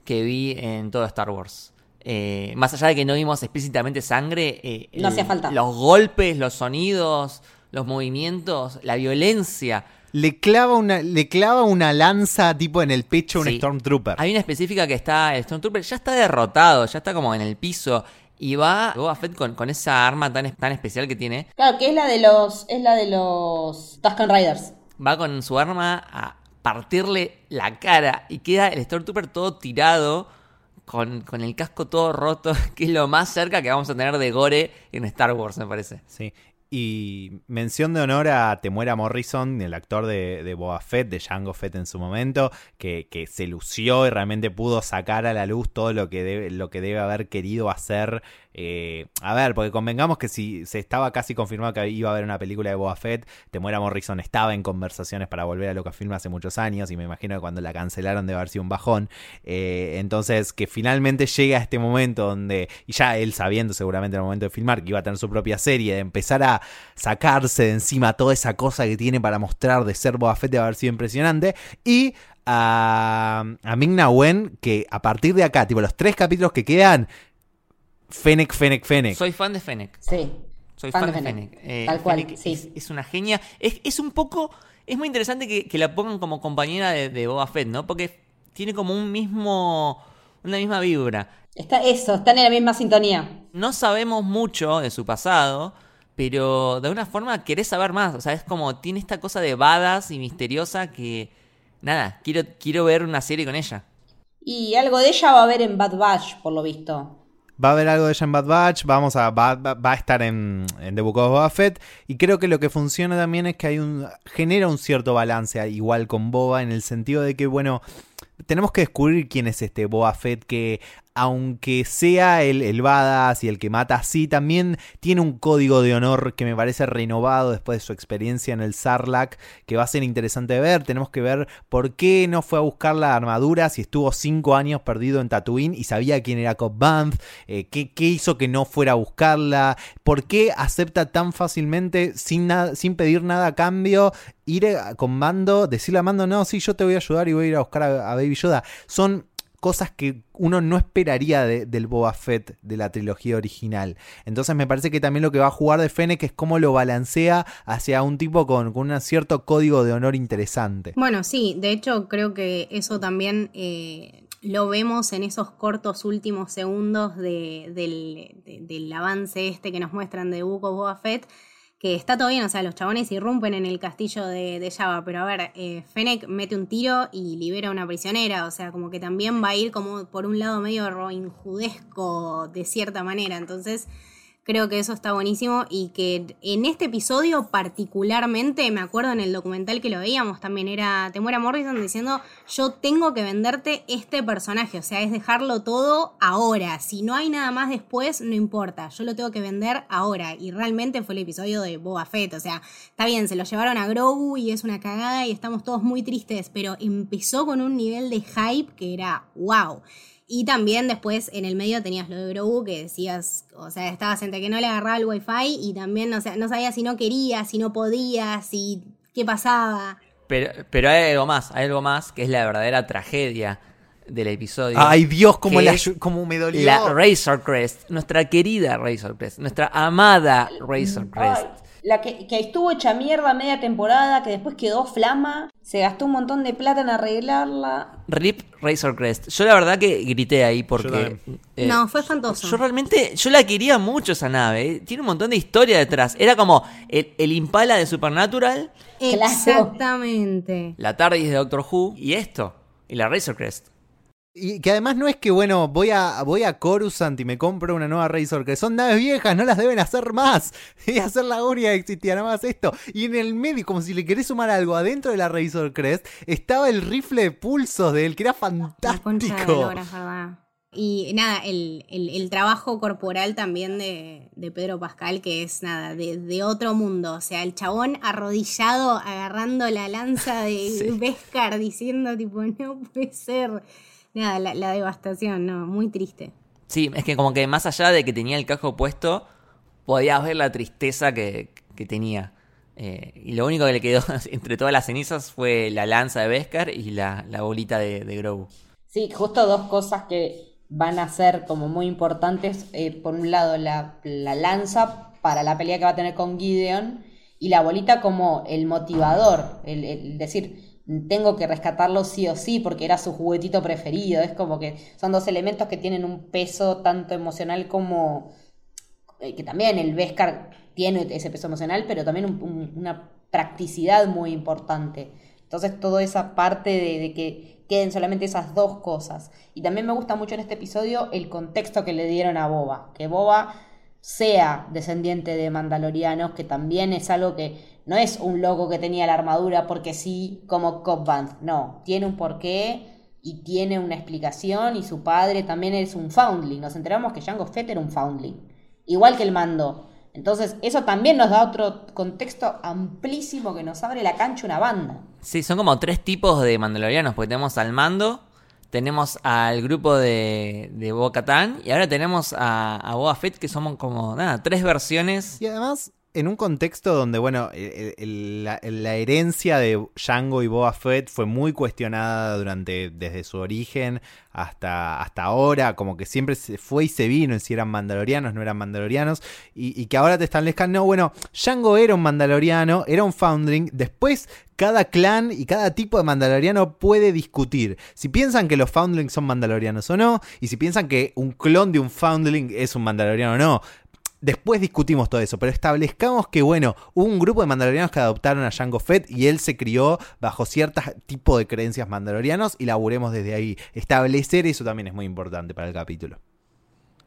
que vi en todo Star Wars. Eh, más allá de que no vimos explícitamente sangre, eh, No hacía falta. los golpes, los sonidos, los movimientos, la violencia. Le clava una, le clava una lanza tipo en el pecho a un Sí. Stormtrooper. Hay una específica que está, el Stormtrooper ya está derrotado, ya está como en el piso. Y va Boba Fett con, con esa arma tan, tan especial que tiene. Claro, que es la de los. Es la de los Tusken Riders. Va con su arma a partirle la cara. Y queda el Stormtrooper todo tirado. Con, con el casco todo roto. Que es lo más cerca que vamos a tener de Gore en Star Wars, me parece. Sí. Y mención de honor a Temuera Morrison, el actor de, de Boba Fett, de Jango Fett en su momento, que, que se lució y realmente pudo sacar a la luz todo lo que debe, lo que debe haber querido hacer. Eh, a ver, porque convengamos que si se estaba casi confirmado que iba a haber una película de Boba Fett, Temuera Morrison estaba en conversaciones para volver a Lucasfilm hace muchos años y me imagino que cuando la cancelaron debe haber sido un bajón. Eh, entonces, que finalmente llega este momento donde, y ya él sabiendo seguramente en el momento de filmar que iba a tener su propia serie, de empezar a sacarse de encima toda esa cosa que tiene para mostrar de ser Boba Fett de haber sido impresionante. Y a, a Ming-Na Wen, que a partir de acá, tipo los tres capítulos que quedan, Fennec, Fennec, Fennec. Soy fan de Fennec. Sí. Soy Fan fan, de Fennec. Fennec. Eh, Tal cual, Fennec sí. es, es una genia. Es, es un poco. Es muy interesante que, que la pongan como compañera de, de Boba Fett, ¿no? Porque tiene como un mismo. Una misma vibra. Está eso, están en la misma sintonía. No sabemos mucho de su pasado, pero de alguna forma querés saber más. O sea, es como. Tiene esta cosa de badass y misteriosa que. Nada, quiero, quiero ver una serie con ella. Y algo de ella va a haber en Bad Batch, por lo visto. Va a haber algo de en Bad Batch, vamos a, va a estar en, en The Book of Boba Fett. Y creo que lo que funciona también es que hay un. genera un cierto balance, igual con Boba, en el sentido de que, bueno, tenemos que descubrir quién es este Boba Fett que. Aunque sea el, el badass y el que mata así, también tiene un código de honor que me parece renovado después de su experiencia en el Sarlacc, que va a ser interesante ver. Tenemos que ver por qué no fue a buscar la armadura si estuvo cinco años perdido en Tatooine y sabía quién era Cobb Vanth, eh, qué, hizo que no fuera a buscarla, por qué acepta tan fácilmente, sin, sin pedir nada a cambio, ir a- con Mando, decirle a Mando, no, sí, yo te voy a ayudar y voy a ir a buscar a, a Baby Yoda. Son cosas que uno no esperaría de- del Boba Fett de la trilogía original. Entonces me parece que también lo que va a jugar de Fennec es cómo lo balancea hacia un tipo con, un cierto código de honor interesante. Bueno, sí, de hecho creo que eso también eh, lo vemos en esos cortos últimos segundos de- del, de- del avance este que nos muestran de of Boba Fett, que está todo bien, o sea, los chabones irrumpen en el castillo de, de Java, pero a ver, eh, mete un tiro y libera a una prisionera, o sea, como que también va a ir como por un lado medio Robin Hoodesco de cierta manera, entonces... Creo que eso está buenísimo y que en este episodio particularmente, me acuerdo en el documental que lo veíamos también, era Temuera Morrison diciendo, yo tengo que venderte este personaje, o sea, es dejarlo todo ahora, si no hay nada más después, no importa, yo lo tengo que vender ahora y realmente fue el episodio de Boba Fett, o sea, está bien, se lo llevaron a Grogu y es una cagada y estamos todos muy tristes, pero empezó con un nivel de hype que era wow. Y también después en el medio tenías lo de Grogu que decías, o sea, estabas entre que no le agarraba el wifi y también, o sea, no sabías si no querías, si no podías, si qué pasaba. Pero, pero hay algo más, hay algo más que es la verdadera tragedia del episodio. Ay Dios, cómo, que la- es cómo me dolió. La Razor Crest, nuestra querida Razor Crest, nuestra amada Razor Crest. Ay, la que, que estuvo hecha mierda media temporada, que después quedó flama, se gastó un montón de plata en arreglarla. Rip Razor Crest. Yo la verdad que grité ahí porque... eh, no, fue espantoso. Yo realmente, yo la quería mucho esa nave. eh. Tiene un montón de historia detrás. Era como el, el Impala de Supernatural. Exactamente. la TARDIS de Doctor Who y esto. Y la Razor Crest. Y que además no es que, bueno, voy a, voy a Coruscant y me compro una nueva Razor, que son naves viejas, no las deben hacer más. Debe hacer la única que existía, nada más esto. Y en el medio, como si le querés sumar algo adentro de la Razor Crest, estaba el rifle de pulsos de él, que era la fantástico. Y nada, el, el, trabajo corporal también de, de, Pedro Pascal, que es nada, de, de, otro mundo. O sea, el chabón arrodillado agarrando la lanza de sí. diciendo tipo, no puede ser. Nada, la, la, devastación, no, muy triste. Sí, es que como que más allá de que tenía el casco puesto, podías ver la tristeza que, que tenía. Eh, y lo único que le quedó entre todas las cenizas fue la lanza de Beskar y la, la bolita de, de Grogu. Sí, justo dos cosas que van a ser como muy importantes. Eh, por un lado, la, lanza para la pelea que va a tener con Gideon y la bolita como el motivador, el, decir, tengo que rescatarlo sí o sí porque era su juguetito preferido. Es como que son dos elementos que tienen un peso tanto emocional como... Eh, que también el Beskar tiene ese peso emocional, pero también una practicidad muy importante. Entonces, toda esa parte de que queden solamente esas dos cosas. Y también me gusta mucho en este episodio el contexto que le dieron a Boba, que Boba sea descendiente de mandalorianos, que también es algo que no es un loco que tenía la armadura porque sí, como Cobb Band, no, tiene un porqué y tiene una explicación y su padre también es un foundling. Nos enteramos que Jango Fett era un foundling, igual que el mando. Entonces, eso también nos da otro contexto amplísimo que nos abre la cancha una banda. Sí, son como tres tipos de mandalorianos, porque tenemos al mando, tenemos al grupo de, de Bo y ahora tenemos a, a Boba Fett, que somos como, nada, tres versiones. Y además, en un contexto donde, bueno, la, herencia de Django y Boba Fett fue muy cuestionada durante, desde su origen hasta, hasta ahora, como que siempre se fue y se vino si eran mandalorianos, no eran mandalorianos, y, que ahora te establezcan, no, bueno, Django era un mandaloriano, era un foundling, después cada clan y cada tipo de mandaloriano puede discutir si piensan que los foundlings son mandalorianos o no, y si piensan que un clon de un foundling es un mandaloriano o no. Después discutimos todo eso, pero establezcamos que, bueno, hubo un grupo de mandalorianos que adoptaron a Jango Fett y él se crió bajo ciertos tipo de creencias mandalorianos y laburemos desde ahí. Establecer eso también es muy importante para el capítulo.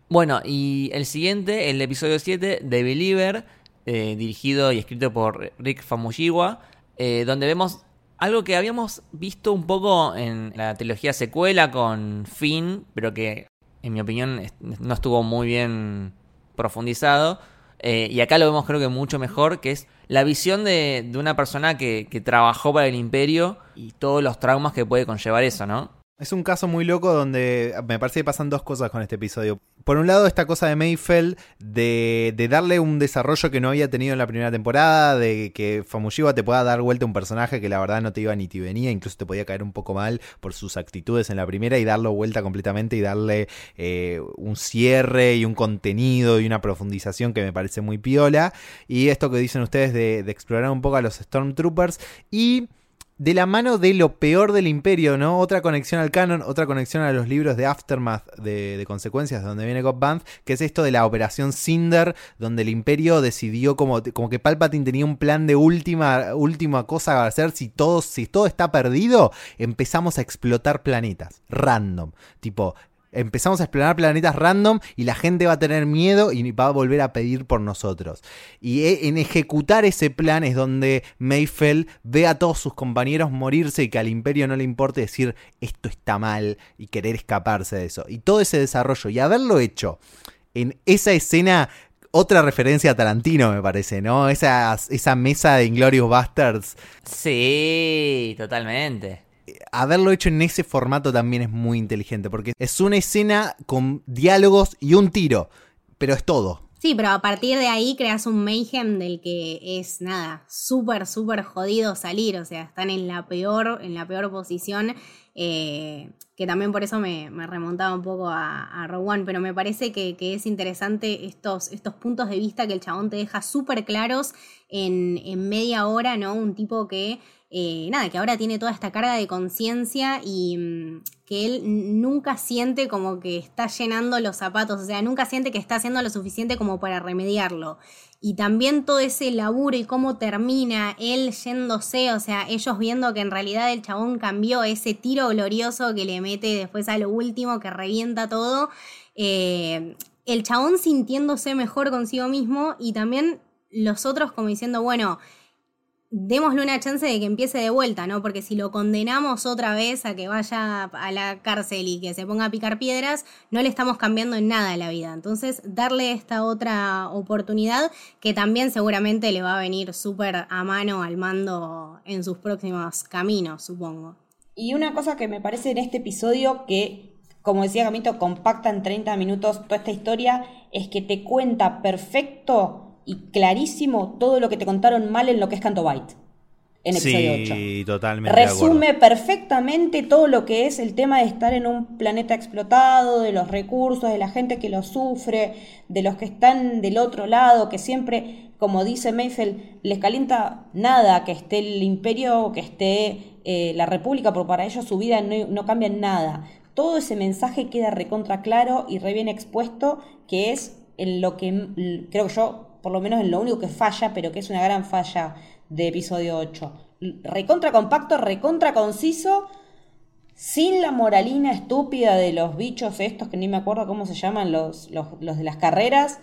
Bueno, y el siguiente, el episodio 7, The Believer, eh, dirigido y escrito por Rick Famuyiwa, eh, donde vemos algo que habíamos visto un poco en la trilogía secuela con Finn, pero que en mi opinión no estuvo muy bien profundizado. Eh, y acá lo vemos creo que mucho mejor, que es la visión de, de una persona que, que, trabajó para el imperio y todos los traumas que puede conllevar eso, ¿no? Es un caso muy loco donde me parece que pasan dos cosas con este episodio. Por un lado, esta cosa de Mayfeld de, de darle un desarrollo que no había tenido en la primera temporada, de que Famushiwa te pueda dar vuelta un personaje que la verdad no te iba ni te venía, incluso te podía caer un poco mal por sus actitudes en la primera y darlo vuelta completamente y darle eh, un cierre y un contenido y una profundización que me parece muy piola. Y esto que dicen ustedes de, de explorar un poco a los Stormtroopers y de la mano de lo peor del imperio, ¿no? Otra conexión al canon, otra conexión a los libros de Aftermath de, consecuencias, donde viene God que es esto de la operación Cinder, donde el imperio decidió como, como que Palpatine tenía un plan de última, última cosa a hacer, si todo, si todo está perdido, empezamos a explotar planetas, random, tipo, empezamos a explorar planetas random y la gente va a tener miedo y va a volver a pedir por nosotros. Y e, en ejecutar ese plan es donde Mayfeld ve a todos sus compañeros morirse y que al imperio no le importe decir esto está mal y querer escaparse de eso. Y todo ese desarrollo y haberlo hecho en esa escena otra referencia a Tarantino, me parece, ¿no? Esa, esa mesa de Inglorious Bastards. Sí, totalmente haberlo hecho en ese formato también es muy inteligente, porque es una escena con diálogos y un tiro, pero es todo. Sí, pero a partir de ahí creas un mayhem del que es nada, súper, súper jodido salir. O sea, están en la peor, en la peor posición. Eh, que también por eso me, remontaba un poco a, a Rogue One, pero me parece que, es interesante estos, estos puntos de vista que el chabón te deja súper claros en, en media hora, ¿no? Un tipo que eh, nada, que ahora tiene toda esta carga de conciencia y mm, que él nunca siente como que está llenando los zapatos, o sea, nunca siente que está haciendo lo suficiente como para remediarlo. Y también todo ese laburo y cómo termina él yéndose, o sea, ellos viendo que en realidad el chabón cambió ese tiro glorioso que le mete después a lo último, que revienta todo. Eh, el chabón sintiéndose mejor consigo mismo y también los otros como diciendo, bueno, démosle una chance de que empiece de vuelta, ¿no? Porque si lo condenamos otra vez a que vaya a la cárcel y que se ponga a picar piedras, no le estamos cambiando en nada la vida. Entonces, darle esta otra oportunidad que también seguramente le va a venir súper a mano al mando en sus próximos caminos, supongo. Y una cosa que me parece en este episodio que, como decía Camito, compacta en 30 minutos toda esta historia, es que te cuenta perfecto y clarísimo todo lo que te contaron mal en lo que es Canto Byte. En episodio sí, totalmente. Resume perfectamente todo lo que es el tema de estar en un planeta explotado, de los recursos, de la gente que lo sufre, de los que están del otro lado, que siempre, como dice Mayfield, les calienta nada que esté el imperio, que esté eh, la república, porque para ellos su vida no, no cambia en nada. Todo ese mensaje queda recontra claro y re bien expuesto, que es en lo que creo que yo por lo menos en lo único que falla, pero que es una gran falla de episodio 8. Recontra compacto, recontra conciso, sin la moralina estúpida de los bichos estos, que ni me acuerdo cómo se llaman, los, los, de las carreras.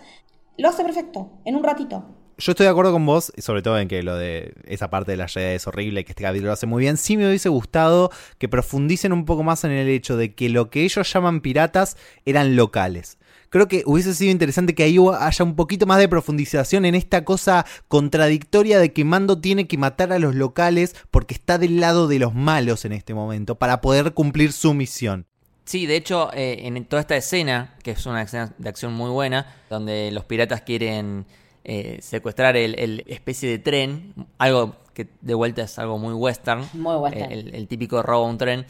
Lo hace perfecto, en un ratito. Yo estoy de acuerdo con vos, sobre todo en que lo de esa parte de la realidad es horrible, que este capítulo lo hace muy bien. Sí me hubiese gustado que profundicen un poco más en el hecho de que lo que ellos llaman piratas eran locales creo que hubiese sido interesante que ahí haya un poquito más de profundización en esta cosa contradictoria de que Mando tiene que matar a los locales porque está del lado de los malos en este momento para poder cumplir su misión. Sí, de hecho, eh, en toda esta escena, que es una escena de acción muy buena, donde los piratas quieren eh, secuestrar el, especie de tren, algo que de vuelta es algo muy western, muy western. El, el, típico robo a un tren.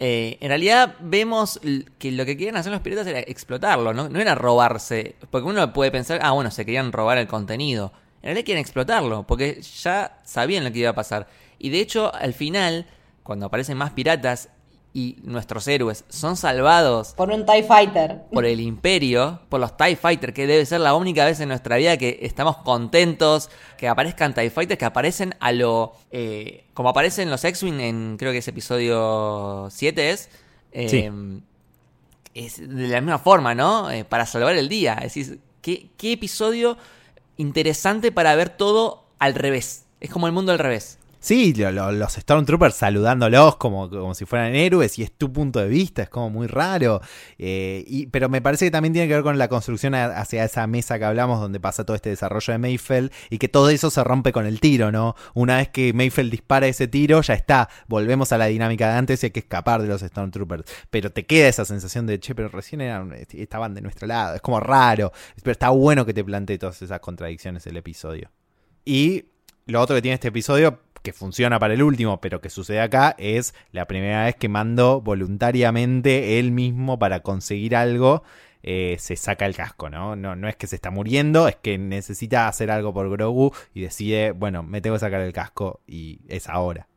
Eh, en realidad vemos que lo que querían hacer los piratas era explotarlo, ¿no? no era robarse. Porque uno puede pensar, ah, bueno, se querían robar el contenido. En realidad quieren explotarlo, porque ya sabían lo que iba a pasar. Y de hecho, al final, cuando aparecen más piratas, y nuestros héroes son salvados por un TIE Fighter. Por el Imperio, por los TIE Fighter, que debe ser la única vez en nuestra vida que estamos contentos que aparezcan TIE Fighters, que aparecen a lo. Eh, como aparecen los X-Wing en. Creo que es episodio 7 es. Eh, es de la misma forma, ¿no? Eh, para salvar el día. Es decir, ¿qué, qué episodio interesante para ver todo al revés. Es como el mundo al revés. Sí, los Stormtroopers saludándolos como, como si fueran héroes y es tu punto de vista, es como muy raro. Eh, pero me parece que también tiene que ver con la construcción hacia esa mesa que hablamos donde pasa todo este desarrollo de Mayfeld y que todo eso se rompe con el tiro, ¿no? Una vez que Mayfeld dispara ese tiro, ya está, volvemos a la dinámica de antes y hay que escapar de los Stormtroopers. Pero te queda esa sensación de, che, pero recién eran, estaban de nuestro lado, es como raro. Pero está bueno que te plantee todas esas contradicciones el episodio. Y lo otro que tiene este episodio, que funciona para el último, pero que sucede acá, es la primera vez que Mando voluntariamente él mismo para conseguir algo. Eh, se saca el casco, ¿no? ¿no? No es que se está muriendo, es que necesita hacer algo por Grogu y decide, bueno, me tengo que sacar el casco y es ahora.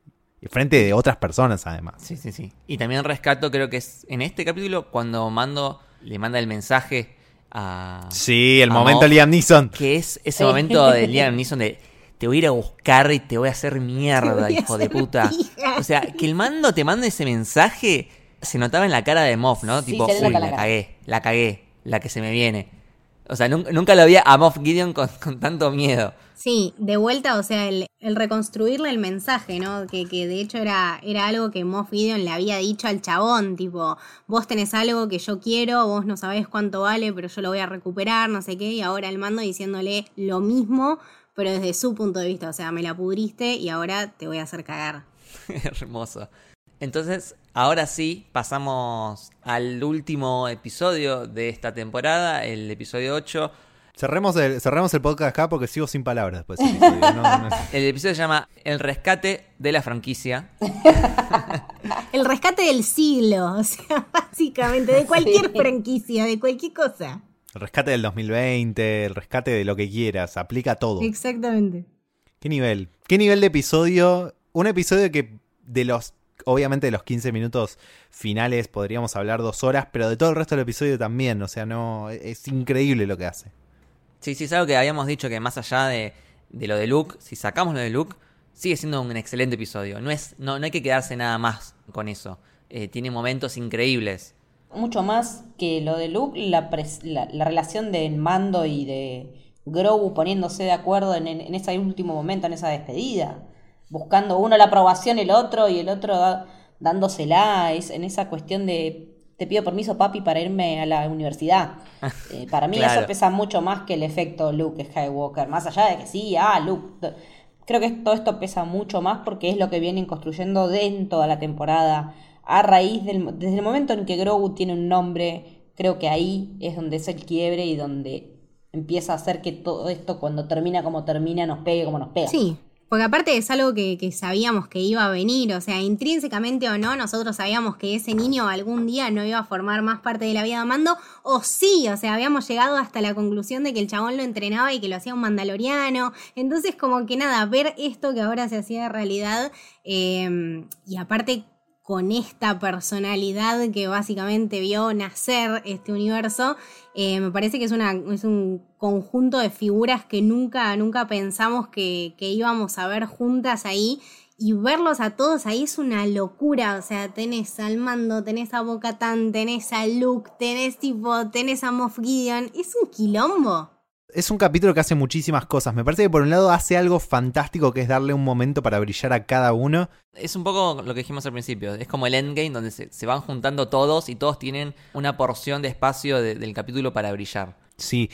Y frente de otras personas, además. Sí, sí, sí. Y también rescato, creo que es en este capítulo, cuando Mando le manda el mensaje a. Sí, el momento de Liam Neeson. Que es ese momento de Liam Neeson de te voy a ir a buscar y te voy a hacer mierda, hijo de puta. O sea, que el mando te mande ese mensaje se notaba en la cara de Moff, ¿no? tipo, uy, la, cagué, la cagué, la que se me viene. O sea, nunca, lo había a Moff Gideon con, tanto miedo. Sí, de vuelta, o sea, el, reconstruirle el mensaje, ¿no? Que, que, de hecho era, era algo que Moff Gideon le había dicho al chabón, tipo, vos tenés algo que yo quiero, vos no sabés cuánto vale, pero yo lo voy a recuperar, no sé qué, y ahora el mando diciéndole lo mismo, pero desde su punto de vista, o sea, me la pudriste y ahora te voy a hacer cagar. Hermoso. Entonces, ahora sí, pasamos al último episodio de esta temporada, el episodio 8. Cerremos el, cerremos el podcast acá porque sigo sin palabras después El episodio se llama El rescate de la franquicia. el rescate del siglo, o sea, básicamente, de cualquier franquicia, de cualquier cosa. El rescate del 2020, el rescate de lo que quieras, aplica todo. Exactamente. ¿Qué nivel? ¿Qué nivel de episodio? Un episodio que de los, obviamente de los 15 minutos finales podríamos hablar dos horas, pero de todo el resto del episodio también, o sea, no, es increíble lo que hace. Sí, sí, es algo que habíamos dicho que más allá de, lo de Luke, si sacamos lo de Luke, sigue siendo un excelente episodio. No, es, no, no hay que quedarse nada más con eso. Eh, tiene momentos increíbles mucho más que lo de Luke, la, la, relación de Mando y de Grogu poniéndose de acuerdo en, ese último momento, en esa despedida. buscando uno la aprobación, el otro, y el otro da- dándosela, es en esa cuestión de te pido permiso, papi, para irme a la universidad. Eh, para mí Claro. eso pesa mucho más que el efecto Luke Skywalker, más allá de que sí, ah, Luke. Creo que todo esto pesa mucho más porque es lo que vienen construyendo de en toda la temporada. A raíz del, desde el momento en que Grogu tiene un nombre, creo que ahí es donde es el quiebre y donde empieza a hacer que todo esto cuando termina como termina nos pegue como nos pega. Sí, porque aparte es algo que, que sabíamos que iba a venir, o sea, intrínsecamente o no, nosotros sabíamos que ese niño algún día no iba a formar más parte de la vida de Mando, o sí, o sea, habíamos llegado hasta la conclusión de que el chabón lo entrenaba y que lo hacía un mandaloriano, entonces como que nada, ver esto que ahora se hacía realidad, eh, y aparte con esta personalidad que básicamente vio nacer este universo, eh, me parece que es, una, es un conjunto de figuras que nunca, nunca pensamos que, íbamos a ver juntas ahí. Y verlos a todos ahí es una locura. O sea, tenés al mando, tenés a Bocatán, tenés a Luke, tenés tipo, tenés a Moff Gideon. Es un quilombo. Es un capítulo que hace muchísimas cosas. Me parece que por un lado hace algo fantástico que es darle un momento para brillar a cada uno. Es un poco lo que dijimos al principio. Es como el endgame donde se, se van juntando todos y todos tienen una porción de espacio de- del capítulo para brillar. Sí.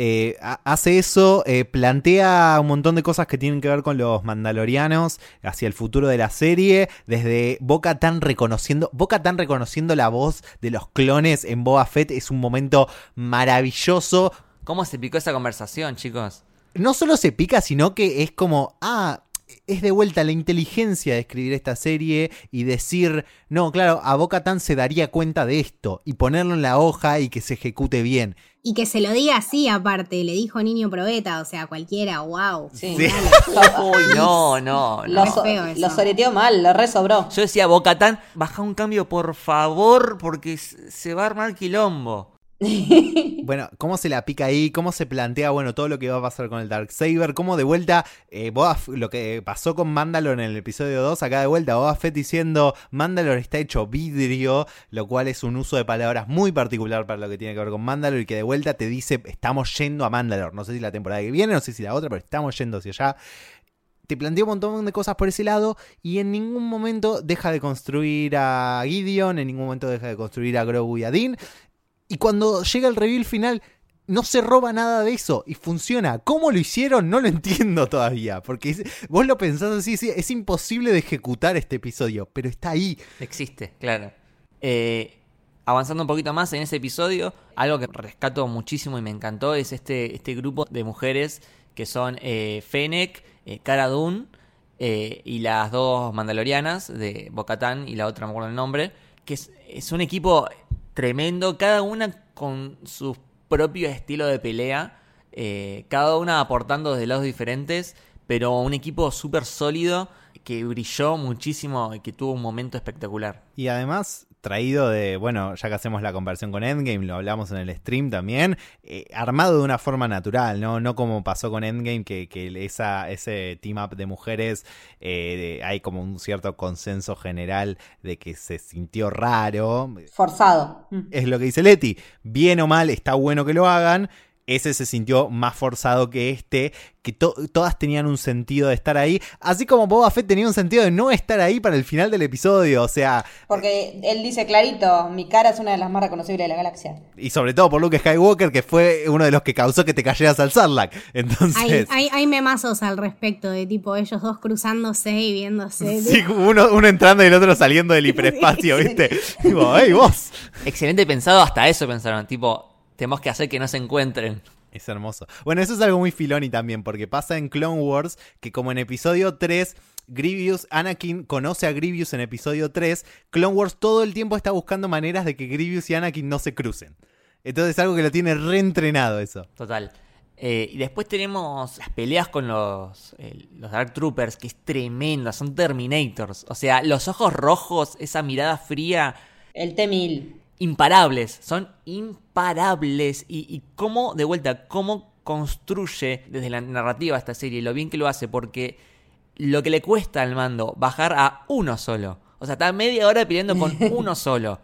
eh, ha- hace eso, eh, plantea un montón de cosas que tienen que ver con los mandalorianos hacia el futuro de la serie, desde Boca tan reconociendo, Boca tan reconociendo la voz de los clones en Boba Fett es un momento maravilloso. ¿Cómo se picó esa conversación, chicos? No solo se pica, sino que es como, ah, es de vuelta la inteligencia de escribir esta serie y decir, no, claro, a Boca Tan se daría cuenta de esto y ponerlo en la hoja y que se ejecute bien. Y que se lo diga así aparte, le dijo niño probeta, o sea, cualquiera, wow. Sí. Sí. Uy, no, no, Lo, no. so- feo eso. lo soreteó mal, lo resobró. Yo decía, Bocatán, baja un cambio, por favor, porque se va a armar quilombo. Bueno, cómo se la pica ahí, cómo se plantea, bueno, todo lo que va a pasar con el Darksaber, cómo de vuelta, eh, lo que pasó con Mandalore en el episodio 2, acá de vuelta, Boba Fett diciendo, Mandalore está hecho vidrio, lo cual es un uso de palabras muy particular para lo que tiene que ver con Mandalore y que de vuelta te dice, estamos yendo a Mandalore, no sé si la temporada que viene, no sé si la otra, pero estamos yendo hacia allá. Te plantea un montón de cosas por ese lado y en ningún momento deja de construir a Gideon, en ningún momento deja de construir a Grogu y a Dean. Y cuando llega el reveal final, no se roba nada de eso y funciona. ¿Cómo lo hicieron? No lo entiendo todavía. Porque vos lo pensás así, sí, es imposible de ejecutar este episodio, pero está ahí. Existe, claro. Eh, avanzando un poquito más en ese episodio, algo que rescato muchísimo y me encantó es este, este grupo de mujeres que son eh, Fennec, eh, Cara Dune eh, y las dos mandalorianas de Bocatán y la otra no me acuerdo el nombre, que es un equipo tremendo, cada una con su propio estilo de pelea, eh, cada una aportando desde lados diferentes, pero un equipo súper sólido que brilló muchísimo y que tuvo un momento espectacular. Y además, traído de, bueno, ya que hacemos la conversión con Endgame, lo hablamos en el stream también, eh, armado de una forma natural, ¿no? No como pasó con Endgame, que, que esa, ese team up de mujeres, eh, de- hay como un cierto consenso general de que se sintió raro. Forzado. Es lo que dice Leti. Bien o mal, está bueno que lo hagan. Ese se sintió más forzado que este, que to- todas tenían un sentido de estar ahí, así como Boba Fett tenía un sentido de no estar ahí para el final del episodio, o sea, Porque él dice clarito, mi cara es una de las más reconocibles de la galaxia. y sobre todo por Luke Skywalker, que fue uno de los que causó que te cayeras al Sarlacc. Hay, Entonces, hay, hay memazos al respecto de tipo ellos dos cruzándose y viéndose. sí, uno, uno entrando y el otro saliendo del hiperespacio, ¿viste? Tipo, hey, vos. Excelente pensado, hasta eso pensaron, tipo, tenemos que hacer que no se encuentren. Es hermoso. Bueno, eso es algo muy filoni también, porque pasa en Clone Wars que como en episodio 3, Grievous, Anakin conoce a Grievous en episodio 3, Clone Wars todo el tiempo está buscando maneras de que Grievous y Anakin no se crucen. Entonces es algo que lo tiene reentrenado eso. Total. Eh, y después tenemos las peleas con los, eh, los Dark Troopers, que es tremenda, son Terminators. O sea, los ojos rojos, esa mirada fría, El T-1000. Imparables, son imparables. Y, y cómo, de vuelta, cómo construye desde la narrativa esta serie, lo bien que lo hace, porque lo que le cuesta al mando bajar a uno solo. O sea, está media hora peleando con uno solo.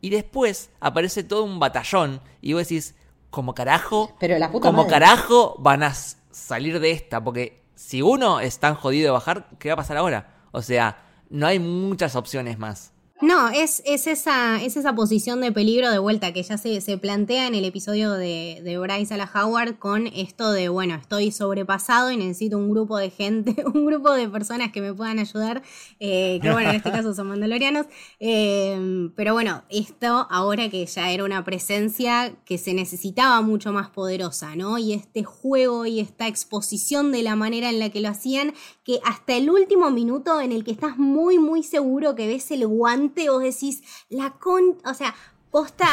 Y después aparece todo un batallón y vos decís, como carajo, Pero la puta como madre. carajo van a salir de esta, porque si uno es tan jodido de bajar, ¿qué va a pasar ahora? O sea, no hay muchas opciones más. No, es, es, esa, es esa posición de peligro de vuelta que ya se, se plantea en el episodio de, de Bryce a la Howard con esto de, bueno, estoy sobrepasado y necesito un grupo de gente, un grupo de personas que me puedan ayudar, eh, que bueno, en este caso son mandalorianos. Eh, pero bueno, esto ahora que ya era una presencia que se necesitaba mucho más poderosa, ¿no? Y este juego y esta exposición de la manera en la que lo hacían, que hasta el último minuto en el que estás muy, muy seguro que ves el guante vos decís, la con. O sea, posta.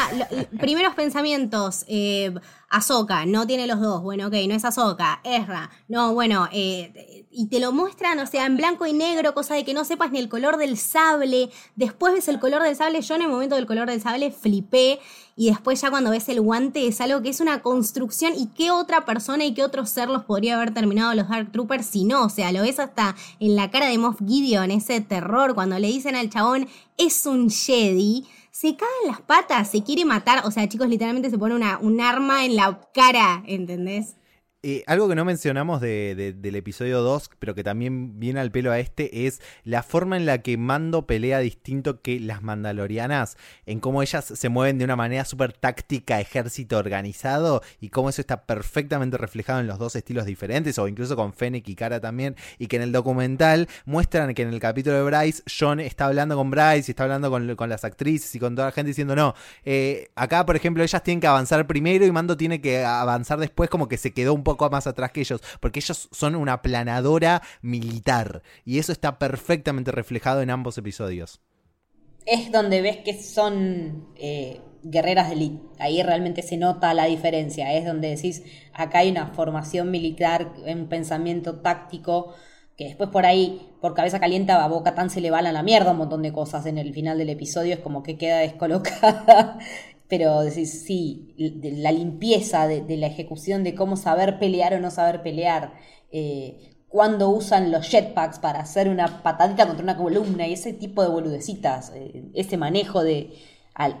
primeros pensamientos. Eh, Azoka, no tiene los dos. Bueno, ok, no es Azoka. Ezra, no, bueno. Eh, y te lo muestran, o sea, en blanco y negro, cosa de que no sepas ni el color del sable. Después ves el color del sable. Yo en el momento del color del sable flipé. Y después ya cuando ves el guante es algo que es una construcción. ¿Y qué otra persona y qué otro ser los podría haber terminado los Dark Troopers si no? O sea, lo ves hasta en la cara de Moff Gideon, ese terror, cuando le dicen al chabón, es un Jedi se cae en las patas, se quiere matar. O sea, chicos, literalmente se pone una, un arma en la cara, ¿entendés? Eh, algo que no mencionamos de, del episodio 2, pero que también viene al pelo a este, es la forma en la que Mando pelea distinto que las mandalorianas, en cómo ellas se mueven de una manera súper táctica, ejército organizado, y cómo eso está perfectamente reflejado en los dos estilos diferentes, o incluso con Fennec y Cara también, y que en el documental muestran que en el capítulo de Bryce, John está hablando con Bryce y está hablando con, con las actrices y con toda la gente diciendo, no, eh, acá por ejemplo ellas tienen que avanzar primero y Mando tiene que avanzar después, como que se quedó un poco poco más atrás que ellos, porque ellos son una planadora militar y eso está perfectamente reflejado en ambos episodios. Es donde ves que son eh, guerreras de elite, ahí realmente se nota la diferencia, es donde decís, acá hay una formación militar, un pensamiento táctico, que después por ahí, por cabeza caliente, a Boca Tan se le van a la mierda un montón de cosas en el final del episodio, es como que queda descolocada pero decís, sí, la limpieza de, la ejecución de cómo saber pelear o no saber pelear, eh, cuando usan los jetpacks para hacer una patadita contra una columna y ese tipo de boludecitas, eh, ese manejo de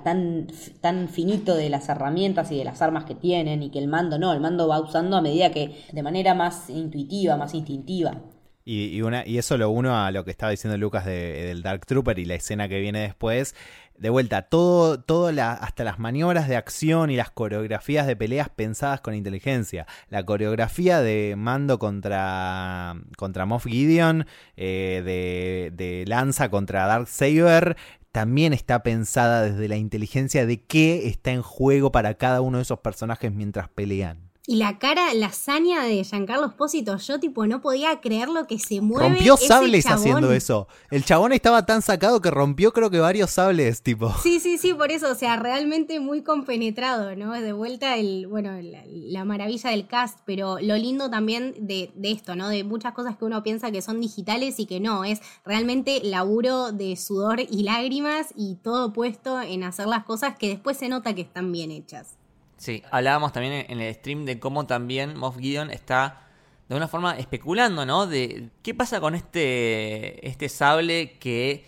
tan, tan finito de las herramientas y de las armas que tienen y que el mando no, el mando va usando a medida que de manera más intuitiva, más instintiva. Y, y eso lo uno a lo que estaba diciendo Lucas del Dark Trooper y la escena que viene después, de vuelta, todo, hasta las maniobras de acción y las coreografías de peleas pensadas con inteligencia. La coreografía de Mando contra, contra Moff Gideon, eh, de, de Lanza contra Dark Saber, también está pensada desde la inteligencia de qué está en juego para cada uno de esos personajes mientras pelean. Y la cara, la hazaña de Giancarlo Espósito, yo tipo no podía creer lo que se mueve. Rompió sables haciendo eso. El chabón estaba tan sacado que rompió creo que varios sables, tipo. Sí, sí, sí, por eso, o sea, realmente muy compenetrado, ¿no? De vuelta el, bueno, la, maravilla del cast, pero lo lindo también de, de, esto, ¿no? De muchas cosas que uno piensa que son digitales y que no, es realmente laburo de sudor y lágrimas y todo puesto en hacer las cosas que después se nota que están bien hechas. Sí, hablábamos también en el stream de cómo también Moff Gideon está de una forma especulando, ¿no? De qué pasa con este, este sable que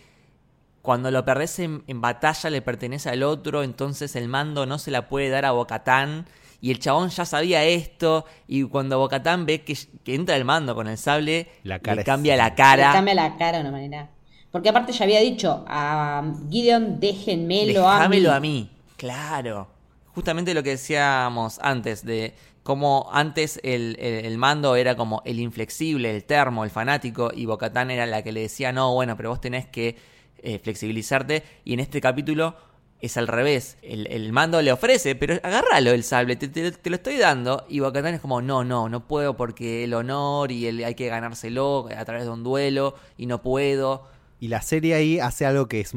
cuando lo perdés en, batalla le pertenece al otro, entonces el mando no se la puede dar a Bocatán. Y el chabón ya sabía esto. Y cuando Bocatán ve que, entra el mando con el sable, le cambia la cara. Le cambia la cara de una manera. Porque aparte ya había dicho a Gideon, déjenmelo a mí. a mí. Claro justamente lo que decíamos antes, de cómo antes el, mando era como el inflexible, el termo, el fanático, y Bocatán era la que le decía, no, bueno, pero vos tenés que eh, flexibilizarte, y en este capítulo es al revés, el, mando le ofrece, pero agárralo el sable, te, lo estoy dando, y Bocatán es como, no, no, no puedo porque el honor y el, hay que ganárselo a través de un duelo, y no puedo. Y la serie ahí hace algo que es,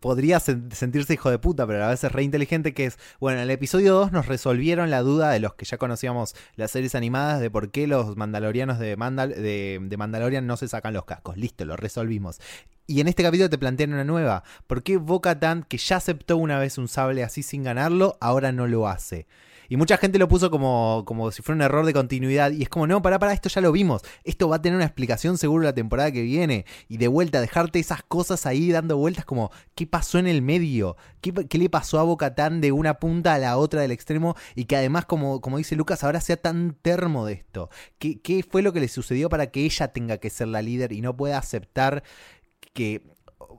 podría sentirse hijo de puta, pero a veces re inteligente, que es, bueno, en el episodio 2 nos resolvieron la duda de los que ya conocíamos las series animadas de por qué los mandalorianos de, Mandal de, Mandalorian no se sacan los cascos. Listo, lo resolvimos. Y en este capítulo te plantean una nueva. ¿Por qué Boca Tan, que ya aceptó una vez un sable así sin ganarlo, ahora no lo hace? Y mucha gente lo puso como, como si fuera un error de continuidad. Y es como, no, para para esto ya lo vimos. Esto va a tener una explicación seguro la temporada que viene. Y de vuelta, dejarte esas cosas ahí dando vueltas como, ¿qué pasó en el medio? ¿Qué, qué le pasó a Bocatán de una punta a la otra del extremo? Y que además, como, como dice Lucas, ahora sea tan termo de esto. ¿Qué, ¿Qué fue lo que le sucedió para que ella tenga que ser la líder y no pueda aceptar que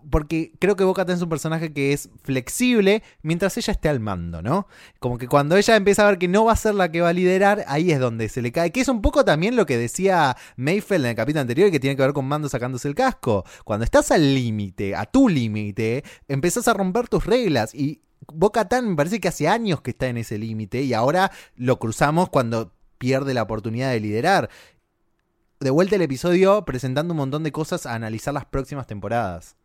porque creo que Boca es un personaje que es flexible mientras ella esté al mando, ¿no? Como que cuando ella empieza a ver que no va a ser la que va a liderar, ahí es donde se le cae. Que es un poco también lo que decía Mayfield en el capítulo anterior, que tiene que ver con Mando sacándose el casco. Cuando estás al límite, a tu límite, empezás a romper tus reglas y Boca Tan me parece que hace años que está en ese límite y ahora lo cruzamos cuando pierde la oportunidad de liderar. De vuelta el episodio presentando un montón de cosas a analizar las próximas temporadas.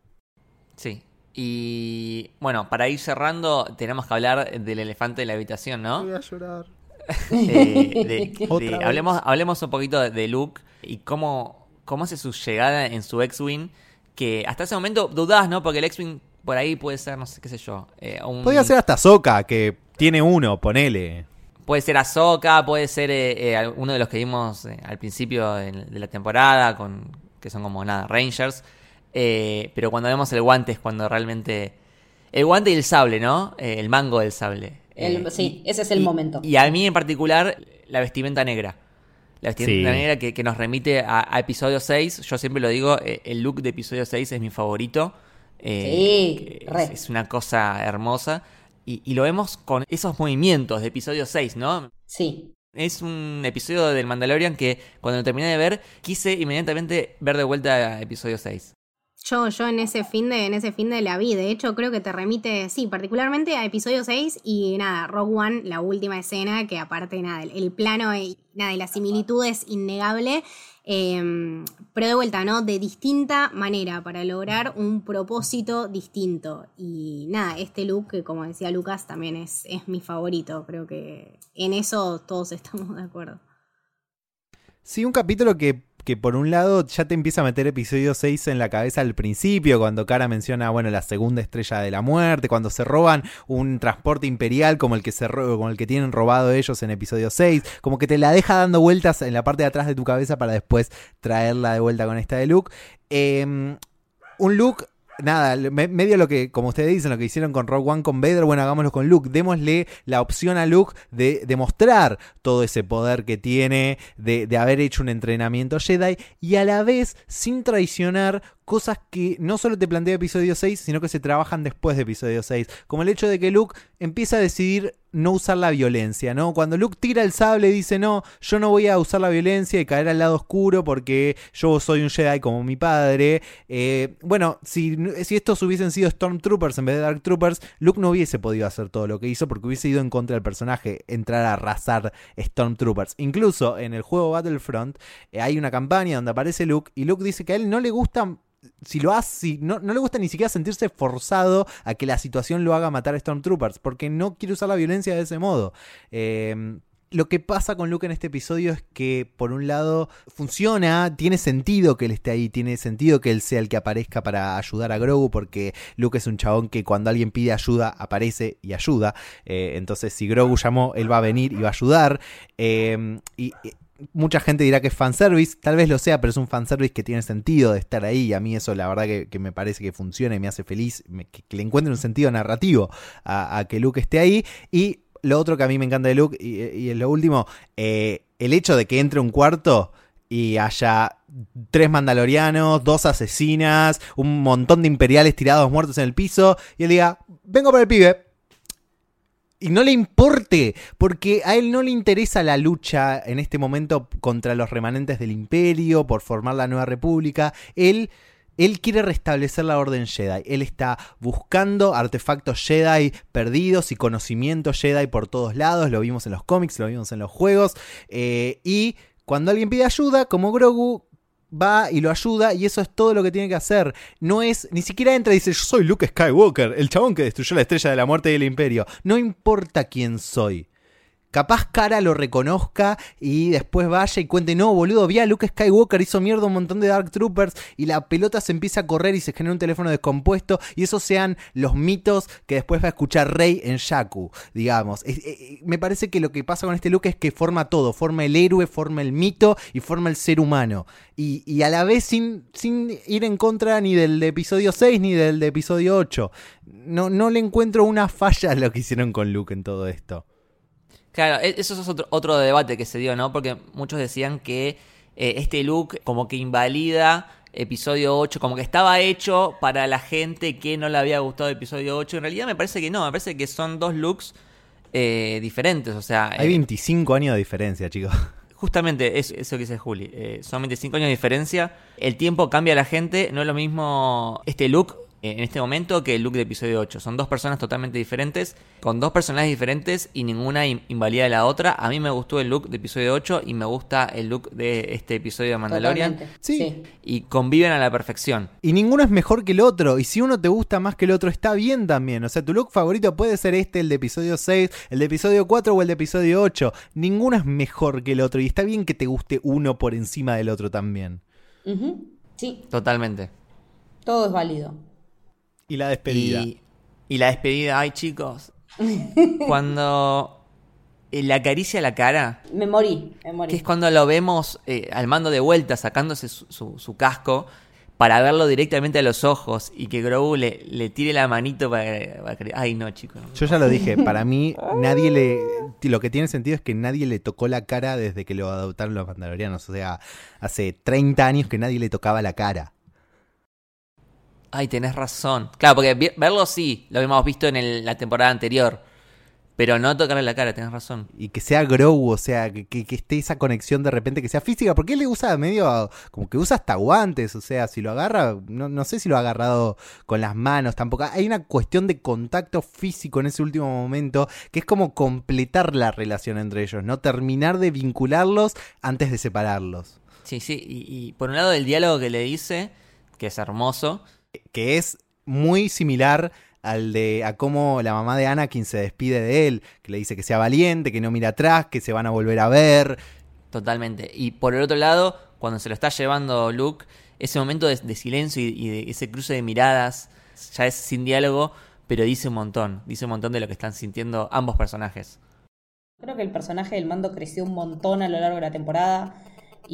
Sí. Y bueno, para ir cerrando, tenemos que hablar del elefante de la habitación, ¿no? Voy a llorar. Eh, de- hablemos, hablemos un poquito de, de Luke y cómo, cómo hace su llegada en su X-Wing. Que hasta ese momento dudás, ¿no? Porque el X-Wing por ahí puede ser, no sé qué sé yo. eh, un- Podría ser hasta Soka, que tiene uno, ponele. Puede ser Ahsoka, puede ser eh, eh, uno de los que vimos eh, al principio de, de la temporada, con que son como nada, Rangers. Eh, pero cuando vemos el guante es cuando realmente... El guante y el sable, ¿no? Eh, el mango del sable. El- Eh, sí, ese es el y- momento. Y a mí en particular, la vestimenta negra. La vestimenta Sí. negra que, que nos remite a, a episodio 6. Yo siempre lo digo, eh, el look de episodio 6 es mi favorito. Eh, Sí, que re. es, es una cosa hermosa. Y, y lo vemos con esos movimientos de episodio 6, ¿no? Sí. Es un episodio del Mandalorian que cuando lo terminé de ver, quise inmediatamente ver de vuelta a episodio 6. Yo, yo en ese fin de, en ese fin de la vi, de hecho creo que te remite, sí, particularmente a episodio 6 y nada, Rogue One, la última escena, que aparte nada, el, plano y nada, la similitud es innegable, eh, pero de vuelta, ¿no? De distinta manera, para lograr un propósito distinto. Y nada, este look, que como decía Lucas, también es, es mi favorito, creo que en eso todos estamos de acuerdo. Sí, un capítulo que, que por un lado ya te empieza a meter episodio 6 en la cabeza al principio, cuando Cara menciona, bueno, la segunda estrella de la muerte, cuando se roban un transporte imperial como el que se como el que tienen robado ellos en episodio 6, como que te la deja dando vueltas en la parte de atrás de tu cabeza para después traerla de vuelta con esta de Luke. Eh, un look Nada, me- medio lo que, como ustedes dicen, lo que hicieron con Rogue One con Vader, bueno, hagámoslo con Luke. Démosle la opción a Luke de demostrar todo ese poder que tiene, de, de haber hecho un entrenamiento Jedi y a la vez sin traicionar cosas que no solo te plantea episodio 6, sino que se trabajan después de episodio 6. Como el hecho de que Luke empieza a decidir no usar la violencia, ¿no? Cuando Luke tira el sable dice, no, yo no voy a usar la violencia y caer al lado oscuro porque yo soy un Jedi como mi padre. Eh, bueno, si, si estos hubiesen sido Stormtroopers en vez de Dark Troopers, Luke no hubiese podido hacer todo lo que hizo porque hubiese ido en contra del personaje, entrar a arrasar Stormtroopers. Incluso en el juego Battlefront eh, hay una campaña donde aparece Luke y Luke dice que a él no le gusta si lo hace, no, no le gusta ni siquiera sentirse forzado a que la situación lo haga matar a Stormtroopers, porque no quiere usar la violencia de ese modo. Eh, lo que pasa con Luke en este episodio es que, por un lado, funciona, tiene sentido que él esté ahí, tiene sentido que él sea el que aparezca para ayudar a Grogu, porque Luke es un chabón que cuando alguien pide ayuda, aparece y ayuda. Eh, entonces, si Grogu llamó, él va a venir y va a ayudar. Y, y mucha gente dirá que es fanservice, tal vez lo sea, pero es un fanservice que tiene sentido de estar ahí. Y a mí eso la verdad que, que me parece que funciona y me hace feliz, que, le encuentre un sentido narrativo a, que Luke esté ahí. Y lo otro que a mí me encanta de Luke, y, es lo último, eh, el hecho de que entre un cuarto y haya tres mandalorianos, dos asesinas, un montón de imperiales tirados muertos en el piso, y él diga, vengo por el pibe, y no le importe, porque a él no le interesa la lucha en este momento contra los remanentes del imperio, por formar la nueva república. Él, él quiere restablecer la orden Jedi. Él está buscando artefactos Jedi perdidos y conocimiento Jedi por todos lados. Lo vimos en los cómics, lo vimos en los juegos. eh, y cuando alguien pide ayuda, como Grogu, va y lo ayuda y eso es todo lo que tiene que hacer. No es, ni siquiera entra y dice, yo soy Luke Skywalker, el chabón que destruyó la estrella de la muerte del imperio. No importa quién soy. Capaz Cara lo reconozca y después vaya y cuente, no, boludo, vi a Luke Skywalker, hizo mierda un montón de Dark Troopers y la pelota se empieza a correr y se genera un teléfono descompuesto y esos sean los mitos que después va a escuchar Rey en Shaku, digamos. Eh, eh, me parece que lo que pasa con este Luke es que forma todo, forma el héroe, forma el mito y forma el ser humano. Y, a la vez sin, sin ir en contra ni del episodio 6 ni del de episodio 8. No, no le encuentro una falla a lo que hicieron con Luke en todo esto. Claro, e-, eso es otro, otro debate que se dio, ¿no? Porque muchos decían que eh, este look como que invalida episodio 8, como que estaba hecho para la gente que no le había gustado episodio 8. En realidad me parece que no, me parece que son dos looks eh, diferentes, o sea... Hay 25 años de diferencia, chicos. Justamente es, eso que dice Juli, eh, son 25 años de diferencia, el tiempo cambia a la gente, no es lo mismo este look en este momento que el look de episodio 8. Son dos personas totalmente diferentes, con dos personajes diferentes y ninguna invalida a la otra. A mí me gustó el look de episodio 8 y me gusta el look de este episodio de Mandalorian. Sí. Y conviven a la perfección. Y ninguno es mejor que el otro. Y si uno te gusta más que el otro, está bien también. O sea, tu look favorito puede ser este, el de episodio 6, el de episodio 4 o el de episodio 8. Ninguno es mejor que el otro. Y está bien que te guste uno por encima del otro también. Sí. Totalmente. Todo es válido. Y la despedida. Y, la despedida, ay chicos. cuando le acaricia la cara. Me morí, me morí. Que es cuando lo vemos eh, al mando de vuelta, sacándose su, casco, para verlo directamente a los ojos y que Grogu le, le tire la manito para, para, Ay, no, chicos. Yo ya lo dije, para mí nadie le... Lo que tiene sentido es que nadie le tocó la cara desde que lo adoptaron los mandalorianos. O sea, hace 30 años que nadie le tocaba la cara. Ay, tenés razón. Claro, porque verlo sí, lo habíamos visto en la temporada anterior. Pero no tocarle la cara, tenés razón. Y que sea Grow, o sea, que, que, esté esa conexión de repente, que sea física, porque él le usa medio, como que usa hasta guantes, o sea, si lo agarra, no, no sé si lo ha agarrado con las manos tampoco. Hay una cuestión de contacto físico en ese último momento, que es como completar la relación entre ellos, ¿no? Terminar de vincularlos antes de separarlos. Sí, sí, y, y por un lado el diálogo que le dice, que es hermoso, que es muy similar al de a cómo la mamá de Anakin se despide de él, que le dice que sea valiente, que no mira atrás, que se van a volver a ver. Totalmente. Y por el otro lado, cuando se lo está llevando Luke, ese momento de, silencio y, de ese cruce de miradas, ya es sin diálogo, pero dice un montón, dice un montón de lo que están sintiendo ambos personajes. Creo que el personaje del mando creció un montón a lo largo de la temporada.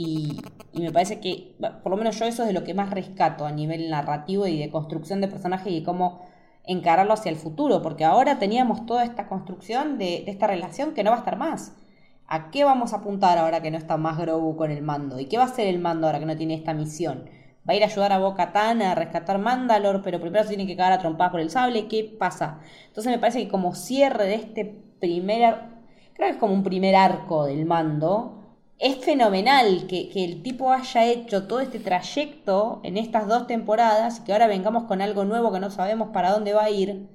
Y, me parece que, por lo menos yo eso es de lo que más rescato a nivel narrativo y de construcción de personaje y cómo encararlo hacia el futuro, porque ahora teníamos toda esta construcción de, esta relación que no va a estar más. ¿A qué vamos a apuntar ahora que no está más Grogu con el mando? ¿Y qué va a hacer el mando ahora que no tiene esta misión? ¿Va a ir a ayudar a Boca a rescatar Mandalor, pero primero se tiene que cagar a trompadas por el sable? ¿Qué pasa? Entonces me parece que como cierre de este primer, creo que es como un primer arco del mando, es fenomenal que, el tipo haya hecho todo este trayecto en estas dos temporadas y que ahora vengamos con algo nuevo que no sabemos para dónde va a ir.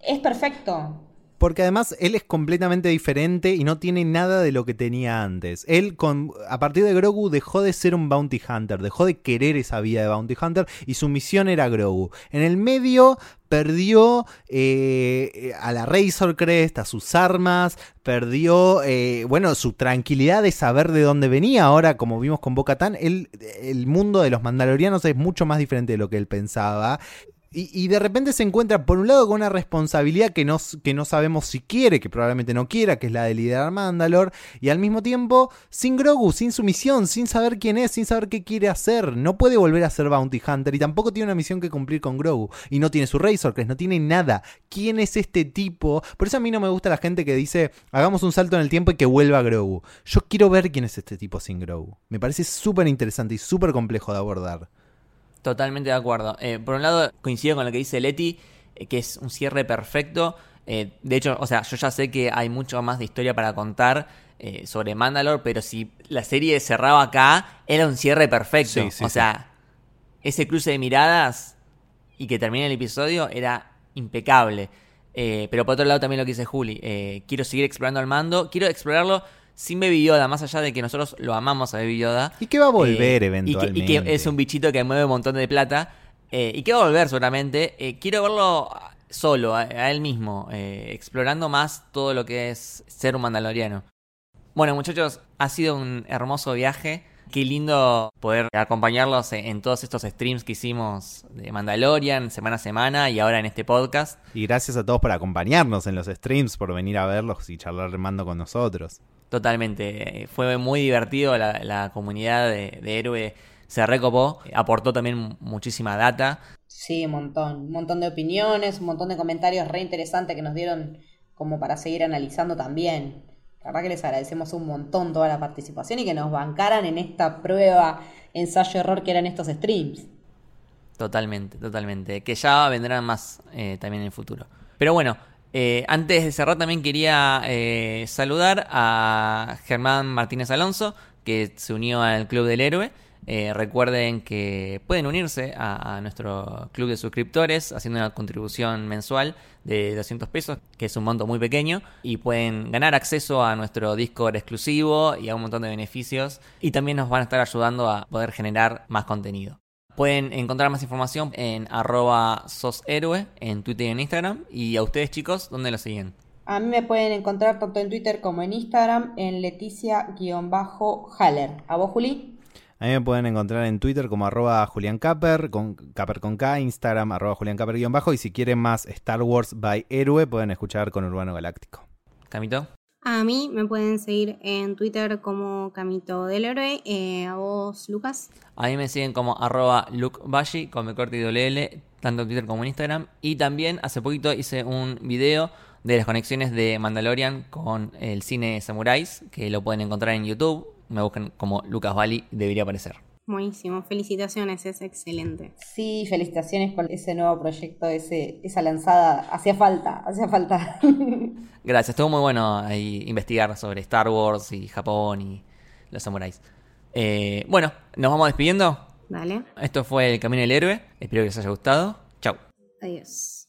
Es perfecto. Porque además él es completamente diferente y no tiene nada de lo que tenía antes. Él, a partir de Grogu, dejó de ser un bounty hunter, dejó de querer esa vida de bounty hunter y su misión era Grogu. En el medio perdió eh, a la Razor Crest, a sus armas, perdió, eh, bueno, su tranquilidad de saber de dónde venía. Ahora, como vimos con Bo-Katan, el, el mundo de los mandalorianos es mucho más diferente de lo que él pensaba. Y, de repente se encuentra, por un lado, con una responsabilidad que no, que no sabemos si quiere, que probablemente no quiera, que es la de liderar Mandalor, y al mismo tiempo, sin Grogu, sin su misión, sin saber quién es, sin saber qué quiere hacer. No puede volver a ser Bounty Hunter y tampoco tiene una misión que cumplir con Grogu. Y no tiene su Razor Crest, no tiene nada. ¿Quién es este tipo? Por eso a mí no me gusta la gente que dice, hagamos un salto en el tiempo y que vuelva Grogu. Yo quiero ver quién es este tipo sin Grogu. Me parece súper interesante y súper complejo de abordar. Totalmente de acuerdo. Eh, por un lado, coincido con lo que dice Leti, eh, que es un cierre perfecto. Eh, de hecho, o sea, yo ya sé que hay mucho más de historia para contar sobre Mandalore, pero si la serie cerraba acá, era un cierre perfecto. o sea, ese cruce de miradas y que termine el episodio era impecable. pero por otro lado, también lo que dice Juli, quiero seguir explorando al mando, quiero explorarlo sin Baby Yoda, más allá de que nosotros lo amamos a Baby Yoda. Y que va a volver eventualmente. Y que, es un bichito que mueve un montón de plata. Eh, y que va a volver seguramente. Eh, quiero verlo solo, a, a él mismo, eh, explorando más todo lo que es ser un mandaloriano. Bueno, muchachos, ha sido un hermoso viaje. Qué lindo poder acompañarlos en, todos estos streams que hicimos de Mandalorian semana a semana y ahora en este podcast. Y gracias a todos por acompañarnos en los streams, por venir a verlos y charlar mando con nosotros. Totalmente. eh, Fue muy divertido. La, la comunidad de, de Héroe se recopó. Aportó también muchísima data. Sí, un montón. Un montón de opiniones, un montón de comentarios re interesantes que nos dieron como para seguir analizando también. La verdad que les agradecemos un montón toda la participación y que nos bancaran en esta prueba, ensayo-error que eran estos streams. Totalmente, totalmente. Que ya vendrán más eh, también en el futuro. Pero bueno, eh, antes de cerrar también quería eh, saludar a Germán Martínez Alonso, que se unió al Club del Héroe. Eh, recuerden que pueden unirse a, a nuestro club de suscriptores haciendo una contribución mensual de 200 pesos, que es un monto muy pequeño, y pueden ganar acceso a nuestro Discord exclusivo y a un montón de beneficios. Y también nos van a estar ayudando a poder generar más contenido. Pueden encontrar más información en arroba soshéroe en Twitter y en Instagram. Y a ustedes chicos, ¿dónde lo siguen? A mí me pueden encontrar tanto en Twitter como en Instagram en Leticia-Haller. ¿A vos, Juli? A mí me pueden encontrar en Twitter como arroba Julián Caper, con Caper con K, Instagram arroba Julián Caper guion bajo, y si quieren más Star Wars by Héroe, pueden escuchar con Urbano Galáctico. Camito. A mí me pueden seguir en Twitter como Camito del Héroe. Eh, a vos, Lucas. A mí me siguen como arroba lukebashi con mi corte y doble tanto en Twitter como en Instagram. Y también hace poquito hice un video de las conexiones de Mandalorian con el cine Samuráis, que lo pueden encontrar en YouTube. Me buscan como Lucas Bali, debería aparecer. Buenísimo, felicitaciones, es excelente. Sí, felicitaciones con ese nuevo proyecto, ese, esa lanzada. Hacía falta, hacía falta. Gracias, estuvo muy bueno ahí investigar sobre Star Wars y Japón y los samuráis. Eh, bueno, nos vamos despidiendo. Dale, Esto fue El Camino del Héroe. Espero que les haya gustado. Chau. adiós.